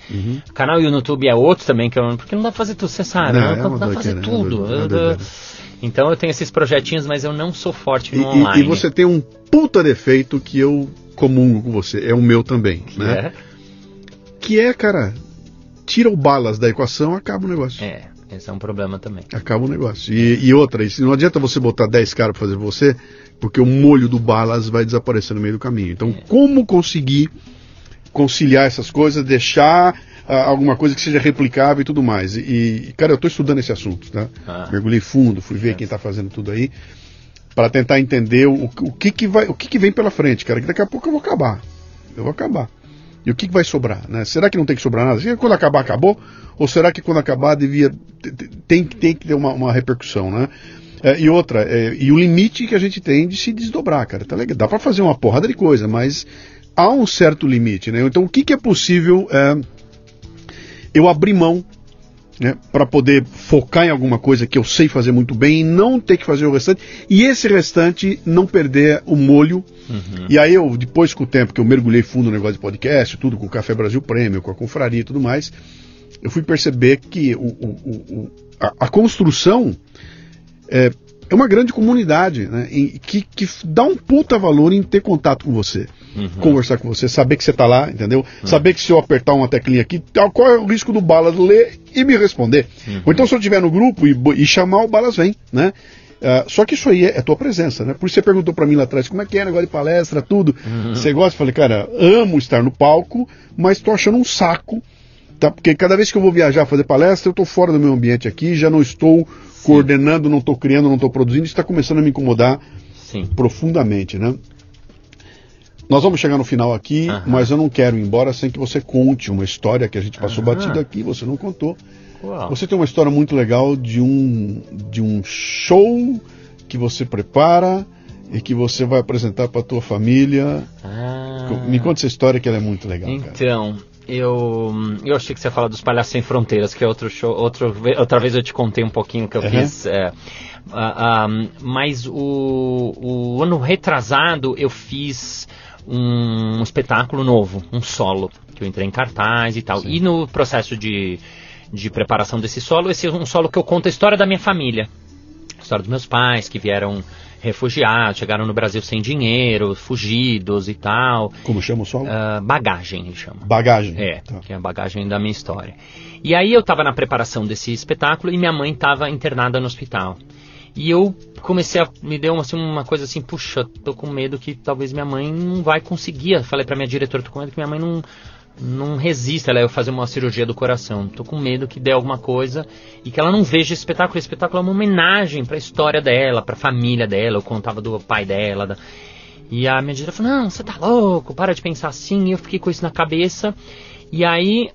O canal YouTube é outro também que eu porque não dá pra fazer tudo, você sabe, Não, não, é dá uma pra fazer é uma tudo. é. Então eu tenho esses projetinhos, mas eu não sou forte E, no e- online. e você tem um puta defeito que eu comungo com você, é o meu também, né? é, Que é, cara, tira o balas da equação, acaba o negócio. é, esse é um problema também. Acaba o negócio. E, e outra, isso, não adianta você botar 10 caras pra fazer você, porque o molho do balas vai desaparecer no meio do caminho. Então, É. como conseguir conciliar essas coisas, deixar alguma coisa que seja replicável e tudo mais? E, cara, eu estou estudando esse assunto, tá? Ah. Mergulhei fundo, fui ver quem está fazendo tudo aí, para tentar entender o, o que que vai, o que que vem pela frente, cara. Que daqui a pouco eu vou acabar, eu vou acabar. E o que, que vai sobrar? Né? Será que não tem que sobrar nada? Será que quando acabar, acabou? Ou será que quando acabar devia. te- te- Tem, tem que ter uma, uma repercussão, né? É, e outra, é, e o limite que a gente tem de se desdobrar, cara. Tá legal. Dá pra fazer uma porrada de coisa, mas há um certo limite, né? Então o que, que é possível é, eu abrir mão né, para poder focar em alguma coisa que eu sei fazer muito bem e não ter que fazer o restante, e esse restante não perder o molho. E aí eu, depois com o tempo que eu mergulhei fundo no negócio de podcast, tudo com o Café Brasil Prêmio, com a confraria e tudo mais, eu fui perceber que o- o- o- a, a construção é, é uma grande comunidade, né, em- que, que dá um puta valor em ter contato com você, conversar com você, saber que você está lá, entendeu? Saber que se eu apertar uma teclinha aqui, tal, qual é o risco do Balas ler e me responder. Ou então se eu estiver no grupo e, e chamar, o Balas vem, né? Ah, só que isso aí é, é tua presença, né? Por isso você perguntou para mim lá atrás como é que é negócio de palestra, tudo. Você gosta? Eu falei, cara, amo estar no palco, mas tô achando um saco Tá? Porque cada vez que eu vou viajar fazer palestra, eu estou fora do meu ambiente aqui, já não estou coordenando, não estou criando, não estou produzindo, isso está começando a me incomodar Sim. profundamente, né? Nós vamos chegar no final aqui, Aham. mas eu não quero ir embora sem que você conte uma história que a gente passou Aham. batido aqui, você não contou. Uau. Você tem uma história muito legal de um, de um show que você prepara e que você vai apresentar para tua família. Ah. Me conta essa história que ela é muito legal, cara. Eu, eu achei que você ia falar dos Palhaços Sem Fronteiras, que é outro show. Outro, outra vez eu te contei um pouquinho que eu Uhum. fiz. é, ah, ah, mas o, o ano retrasado eu fiz um espetáculo novo, um solo, que eu entrei em cartaz e tal. Sim. E no processo de, de preparação desse solo, esse é um solo que eu conto a história da minha família. A história dos meus pais que vieram refugiados, chegaram no Brasil sem dinheiro, fugidos e tal. Como chama o solo? Ah, bagagem, ele chama. Bagagem. É, Tá. que é a bagagem da minha história. E aí eu estava na preparação desse espetáculo e minha mãe estava internada no hospital. E eu comecei a. Me deu assim, uma coisa assim, puxa, tô com medo que talvez minha mãe não vai conseguir. Eu falei pra minha diretora, tô com medo que minha mãe não, não resista ela eu fazer uma cirurgia do coração. Tô com medo que dê alguma coisa e que ela não veja esse espetáculo. Esse espetáculo é uma homenagem pra história dela, pra família dela. Eu contava do pai dela. Da... E a minha diretora falou: Não, você tá louco, para de pensar assim. E eu fiquei com isso na cabeça. E aí,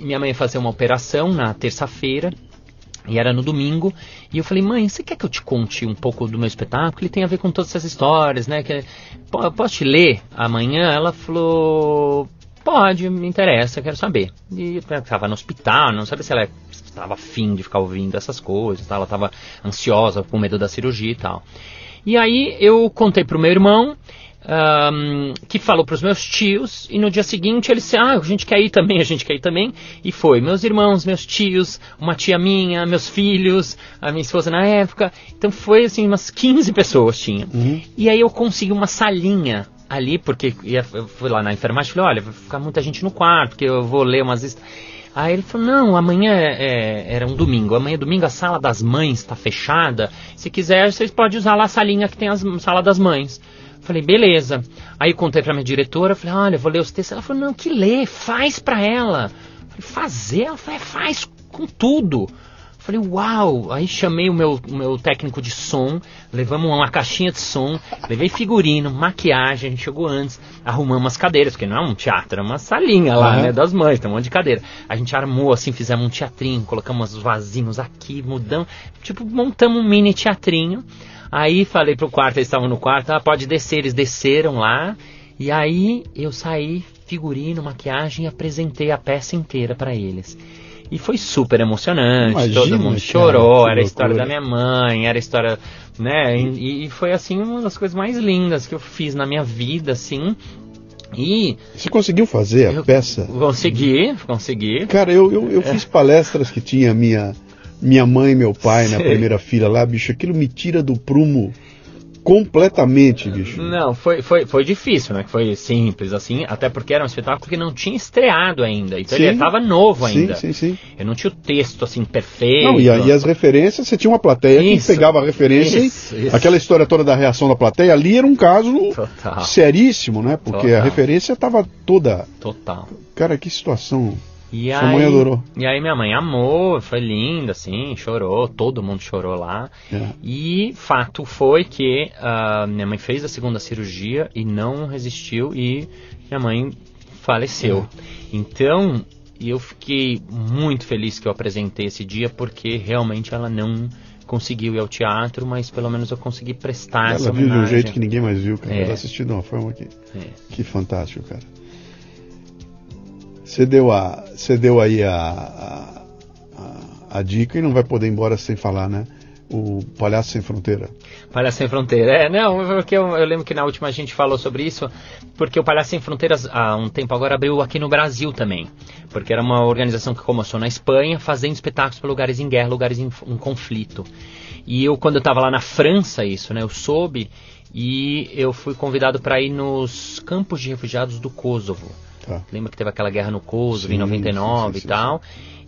minha mãe ia fazer uma operação na terça-feira, e era no domingo, e eu falei, mãe, você quer que eu te conte um pouco do meu espetáculo? Ele tem a ver com todas essas histórias, né? Que, "Pô, eu posso te ler amanhã? Ela falou, pode, me interessa, quero saber. E estava no hospital, não sabia se ela estava afim de ficar ouvindo essas coisas, tá? ela estava ansiosa, com medo da cirurgia e tal. E aí eu contei pro meu irmão, ahm, que falou pros meus tios, e no dia seguinte eles disseram, ah, a gente quer ir também, a gente quer ir também, e foi, meus irmãos, meus tios, uma tia minha, meus filhos, a minha esposa na época, então foi assim, umas 15 pessoas tinha. E aí eu consegui uma salinha ali, porque ia- eu fui lá na enfermagem e falei, olha, vai ficar muita gente no quarto, porque eu vou ler umas... hist-" Aí ele falou, não, amanhã é, é- era um domingo, amanhã é domingo a sala das mães está fechada, se quiser vocês podem usar lá a salinha que tem a sala das mães. Falei, beleza. Aí contei pra minha diretora, falei, olha, vou ler os textos. Ela falou, não, que lê, faz pra ela. Falei, fazer? Ela falou, é, faz com tudo. Falei, uau! Aí chamei o meu, o meu técnico de som, levamos uma caixinha de som, levei figurino, maquiagem, a gente chegou antes, arrumamos as cadeiras, porque não é um teatro, é uma salinha lá, Aham. né, das mães, tem um monte de cadeira. A gente armou assim, fizemos um teatrinho, colocamos os vasinhos aqui, mudamos, tipo, montamos um mini teatrinho. Aí falei pro quarto, eles estavam no quarto, ah, pode descer, eles desceram lá. E aí eu saí, figurino, maquiagem e apresentei a peça inteira pra eles. E foi super emocionante, Imagina, todo mundo chorou, era a história da minha mãe, era a história, né? E, e foi assim uma das coisas mais lindas que eu fiz na minha vida, assim. E Você conseguiu fazer a peça? consegui, consegui. Cara, eu, eu, eu fiz palestras que tinha minha, minha mãe e meu pai na Sei. primeira fila lá, bicho. Aquilo me tira do prumo completamente, bicho. Não, foi, foi, foi difícil, né? que Foi simples, assim, até porque era um espetáculo que não tinha estreado ainda. Então ele Sim. estava novo ainda. Sim, sim, sim. Eu não tinha o texto assim perfeito. Não, e, a- e as referências, você tinha uma plateia Isso. que pegava a referência Isso, e isso. aquela história toda da reação da plateia ali era um caso Total. seríssimo, né? Porque a Total. referência estava toda. Total. Cara, que situação. E Sua aí, mãe adorou. E aí minha mãe amou, foi linda, assim, chorou, todo mundo chorou lá. É. E fato foi que ah, minha mãe fez a segunda cirurgia e não resistiu e minha mãe faleceu. Então eu fiquei muito feliz que eu apresentei esse dia porque realmente ela não conseguiu ir ao teatro, mas pelo menos eu consegui prestar essa Ela viu de um homenagem. jeito que ninguém mais viu, cara. É. Ela assistiu de uma forma que. É. Que fantástico, cara. Você deu, a, você deu aí a, a, a, dica e não vai poder ir embora sem falar, né? O Palhaço Sem Fronteira. Palhaço Sem Fronteira. É, não, porque eu, eu lembro que na última a gente falou sobre isso, porque o Palhaço Sem Fronteiras, há um tempo agora, abriu aqui no Brasil também. Porque era uma organização que começou na Espanha, fazendo espetáculos para lugares em guerra, lugares em, em conflito. E eu, quando eu estava lá na França, isso, né, eu soube, e eu fui convidado para ir nos campos de refugiados do Kosovo. Tá. Lembra que teve aquela guerra no Kosovo Sim, em 99 sim, sim, e tal.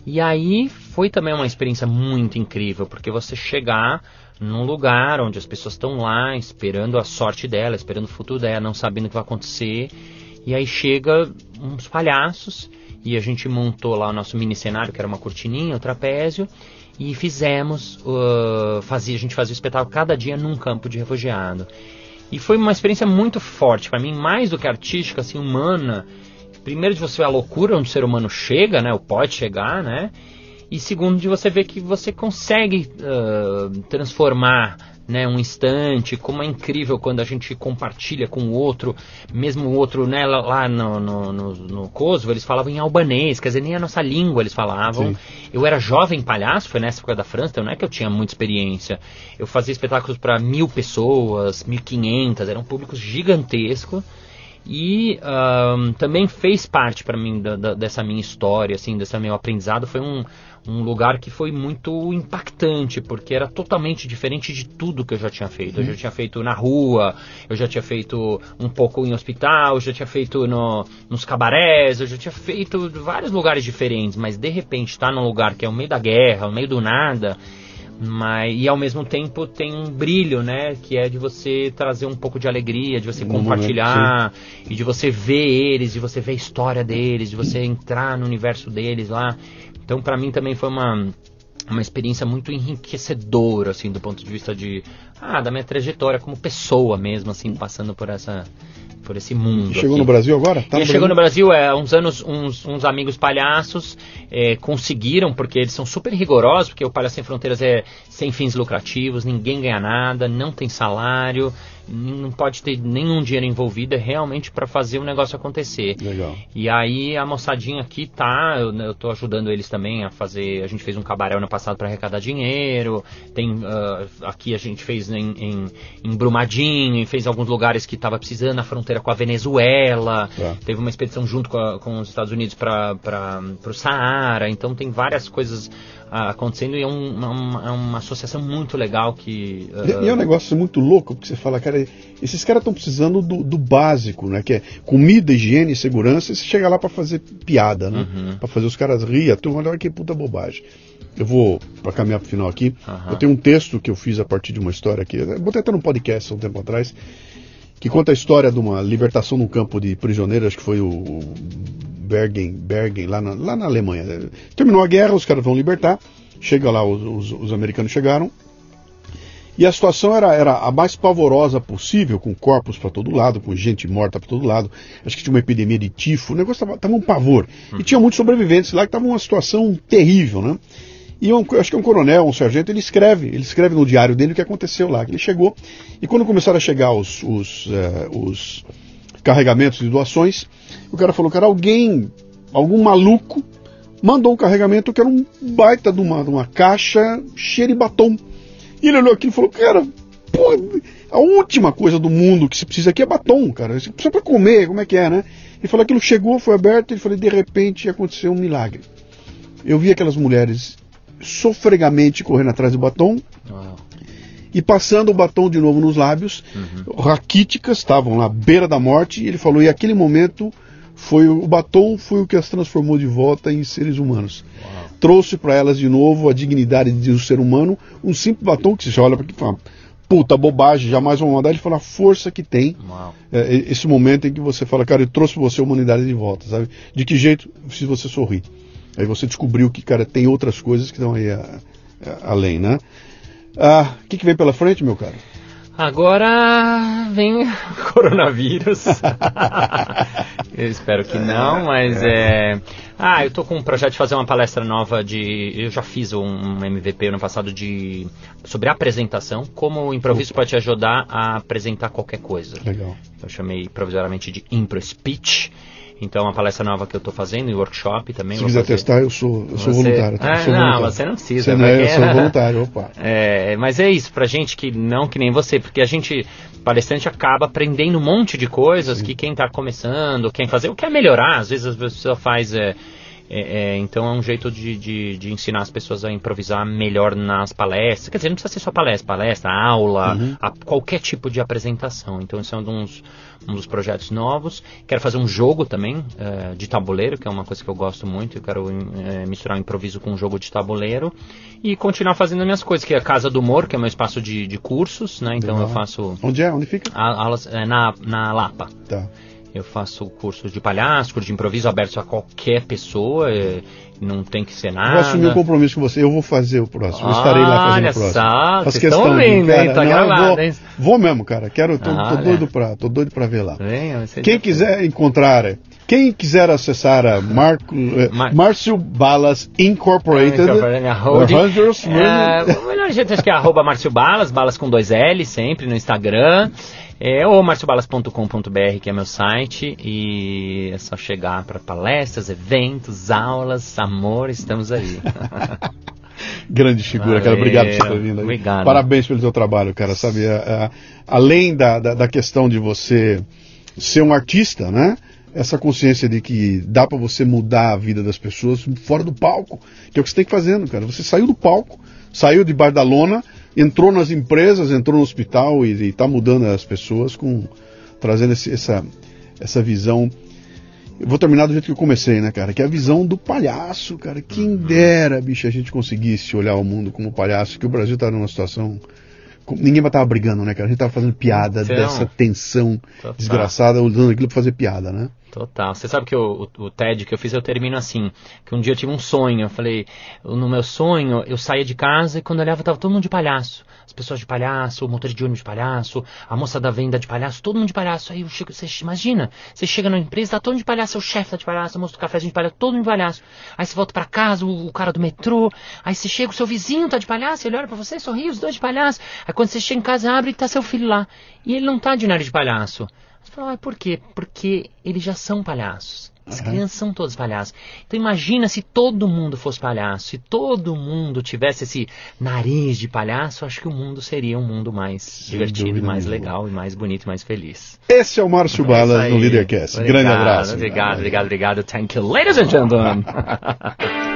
E aí foi também uma experiência muito incrível, porque você chegar num lugar onde as pessoas estão lá esperando a sorte dela, esperando o futuro dela, não sabendo o que vai acontecer. E aí chega uns palhaços e a gente montou lá o nosso mini cenário, que era uma cortininha, o trapézio, e fizemos, uh, fazia, a gente fazia o espetáculo cada dia num campo de refugiado. E foi uma experiência muito forte para mim, mais do que artística, assim, humana. Primeiro de você ver a loucura onde o ser humano chega, né? Ou pode chegar, né? E segundo de você ver que você consegue ah, transformar né, um instante, como é incrível quando a gente compartilha com o outro, mesmo o outro, né, lá, lá no, no, no, no Kosovo, eles falavam em albanês, quer dizer, nem a nossa língua eles falavam. Sim. Eu era jovem palhaço, foi nessa época da França, então não é que eu tinha muita experiência. Eu fazia espetáculos para mil pessoas, mil quinhentas, era um público gigantesco. E também fez parte para mim da- da- dessa minha história, assim, desse meu aprendizado. Foi um, um lugar que foi muito impactante, porque era totalmente diferente de tudo que eu já tinha feito. Eu já tinha feito na rua, eu já tinha feito um pouco em hospital, eu já tinha feito no, nos cabarés, eu já tinha feito em vários lugares diferentes, mas de repente estar num lugar que é no meio da guerra, no meio do nada, mas e ao mesmo tempo tem um brilho, né, que é de você trazer um pouco de alegria, de você No momento, compartilhar e de você ver eles, de você ver a história deles, de você entrar no universo deles lá. Então para mim também foi uma uma experiência muito enriquecedora assim do ponto de vista de ah, da minha trajetória como pessoa mesmo assim, passando por essa por esse mundo. Chegou aqui. no Brasil agora? Tá ele chegou no Brasil, é, uns anos, uns, uns amigos palhaços é, conseguiram, porque eles são super rigorosos, porque o Palhaço Sem Fronteiras é sem fins lucrativos, ninguém ganha nada, não tem salário, não pode ter nenhum dinheiro envolvido, é realmente para fazer o negócio acontecer. Legal. E aí a moçadinha aqui tá, eu, eu tô ajudando eles também a fazer, a gente fez um cabaré ano passado para arrecadar dinheiro, tem ah, aqui a gente fez em, em, em Brumadinho, fez alguns lugares que estava precisando, na fronteira com a Venezuela, Tá. teve uma expedição junto com, a- com os Estados Unidos para o Saara, então tem várias coisas ah, acontecendo e é, um- uma, é uma associação muito legal que... E, e é um negócio muito louco, porque você fala, cara, esses caras estão precisando do, do básico, né? Que é comida, higiene e segurança, e você chega lá para fazer piada, né? Uhum. Pra fazer os caras rir, a turma olha que puta bobagem. Eu vou, para caminhar pro final aqui, Aham. eu tenho um texto que eu fiz a partir de uma história aqui, botei até no podcast há um tempo atrás, que conta a história de uma libertação num campo de prisioneiros, acho que foi o Bergen, Bergen lá, na, lá na Alemanha. Terminou a guerra, os caras vão libertar, chega lá, os, os- os americanos chegaram, e a situação era, era a mais pavorosa possível, com corpos para todo lado, com gente morta para todo lado. Acho que tinha uma epidemia de tifo, o negócio estava um pavor. E tinha muitos sobreviventes lá que estavam numa situação terrível, né? E um, acho que um coronel, um sargento, ele escreve, ele escreve no diário dele o que aconteceu lá, que ele chegou, e quando começaram a chegar os, os, eh, os carregamentos de doações, o cara falou, cara, alguém, algum maluco, mandou um carregamento que era um baita de uma, de uma caixa cheia de batom. E ele olhou aquilo e falou, cara, porra, a última coisa do mundo que se precisa aqui é batom, cara. Você precisa pra comer, como é que é, né? Ele falou aquilo chegou, foi aberto, ele falou, de repente aconteceu um milagre. Eu vi aquelas mulheres sofregamente correndo atrás do batom uau. e passando o batom de novo nos lábios, raquíticas, estavam à beira da morte, e ele falou, e aquele momento foi o o batom foi o que as transformou de volta em seres humanos. Trouxe para elas de novo a dignidade de um ser humano, um simples batom que você olha para aqui e fala, puta bobagem, jamais vão mandar, ele fala a força que tem é, esse momento em que você fala, cara, eu trouxe pra você a humanidade de volta, sabe? De que jeito? Se você sorrir. Aí você descobriu que, cara, tem outras coisas que estão aí a- a- além, né? Ah, O que, que vem pela frente, meu cara? Agora vem coronavírus. eu espero que não, mas é. Ah, eu tô com um projeto de fazer uma palestra nova de. Eu já fiz um MVP ano passado de sobre apresentação, como o improviso pode te ajudar a apresentar qualquer coisa. Legal. Eu chamei provisoriamente de Impro Speech. Então, é uma palestra nova que eu tô fazendo e workshop também. Se quiser fazer. testar, eu sou, eu sou Você- voluntário. tá? Ah, sou não, voluntário. você não precisa, Você não é, eu sou voluntário, opa. É, mas é isso, pra gente que não que nem você, porque a gente, palestrante, acaba aprendendo um monte de coisas que quem tá começando, quem fazer, ou quer melhorar, às vezes a pessoa faz. É, é, é, então é um jeito de, de, de ensinar as pessoas a improvisar melhor nas palestras. Quer dizer, não precisa ser só palestra, palestra, aula, a- qualquer tipo de apresentação. Então esse é um dos, um dos projetos novos. Quero fazer um jogo também é, de tabuleiro, que é uma coisa que eu gosto muito. Eu quero é, misturar o improviso com um jogo de tabuleiro e continuar fazendo as minhas coisas, que é a Casa do Humor, que é meu espaço de, de cursos, né? Então Legal. eu faço Onde é? Onde fica? a- aulas é, na, na Lapa. Tá. Eu faço cursos de palhaço, curso de improviso aberto a qualquer pessoa, é, não tem que ser nada. Vou assumir um compromisso com você. Eu vou fazer o próximo. Eu estarei lá fazendo Olha o próximo. só, Faço vocês estão viu, vendo, hein? Tá Não, eu gravado, vou, hein? vou mesmo, cara. Quero, tô, tô Olha. doido pra, tô doido pra ver lá. Venha, você Quem quiser encontrar, quem quiser acessar a Marco, eh, Mar- Márcio Balas Incorporated. Rangers, É, o melhor jeito acho que é arroba Márcio Balas, balas com dois L sempre no Instagram. É, ou marciobalas.com.br, que é meu site, e é só chegar para palestras, eventos, aulas, amor, estamos aí. grande figura, cara. Valeu, Obrigado por você ter vindo aí. obrigado. Parabéns pelo seu trabalho, cara. Sabe, a- a- além da, da, da questão de você ser um artista, né? Essa consciência de que dá pra você mudar a vida das pessoas fora do palco, que é o que você tem que fazendo, cara. Você saiu do palco, saiu de bar da lona, entrou nas empresas, entrou no hospital e, e tá mudando as pessoas com trazendo esse- essa essa visão eu vou terminar do jeito que eu comecei, né, cara? Que é a visão do palhaço, cara. Quem dera, bicho, a gente conseguisse olhar o mundo como palhaço, que o Brasil tá numa situação. Ninguém tava brigando, né, cara? A gente tava fazendo piada dessa tensão total. desgraçada, usando aquilo pra fazer piada, né? Total. Você sabe que o, o, o, TED que eu fiz, eu termino assim, que um dia eu tive um sonho, eu falei, no meu sonho, eu saía de casa e quando eu olhava tava todo mundo de palhaço. As pessoas de palhaço, o motor de ônibus de palhaço, a moça da venda de palhaço, todo mundo de palhaço. Aí eu chego, você imagina, você chega na empresa, tá todo mundo de palhaço, o chefe tá de palhaço, a moça do café de palhaço, todo mundo de palhaço. Aí você volta para casa, o, o, cara do metrô, aí você chega, o seu vizinho tá de palhaço, ele olha para você, sorri, os dois de palhaço. Aí quando você chega em casa, abre e tá seu filho lá. E ele não tá de nariz de palhaço. Você fala, ah, por quê? Porque eles já são palhaços. As uhum. crianças são todos palhaços. Então imagina se todo mundo fosse palhaço, se todo mundo tivesse esse nariz de palhaço, acho que o mundo seria um mundo mais Sem divertido, mais legal e mais bonito e mais feliz. Esse é o Márcio é Bala no Leadercast. Obrigado, Grande abraço. Obrigado, obrigado, obrigado. Thank you, ladies and gentlemen.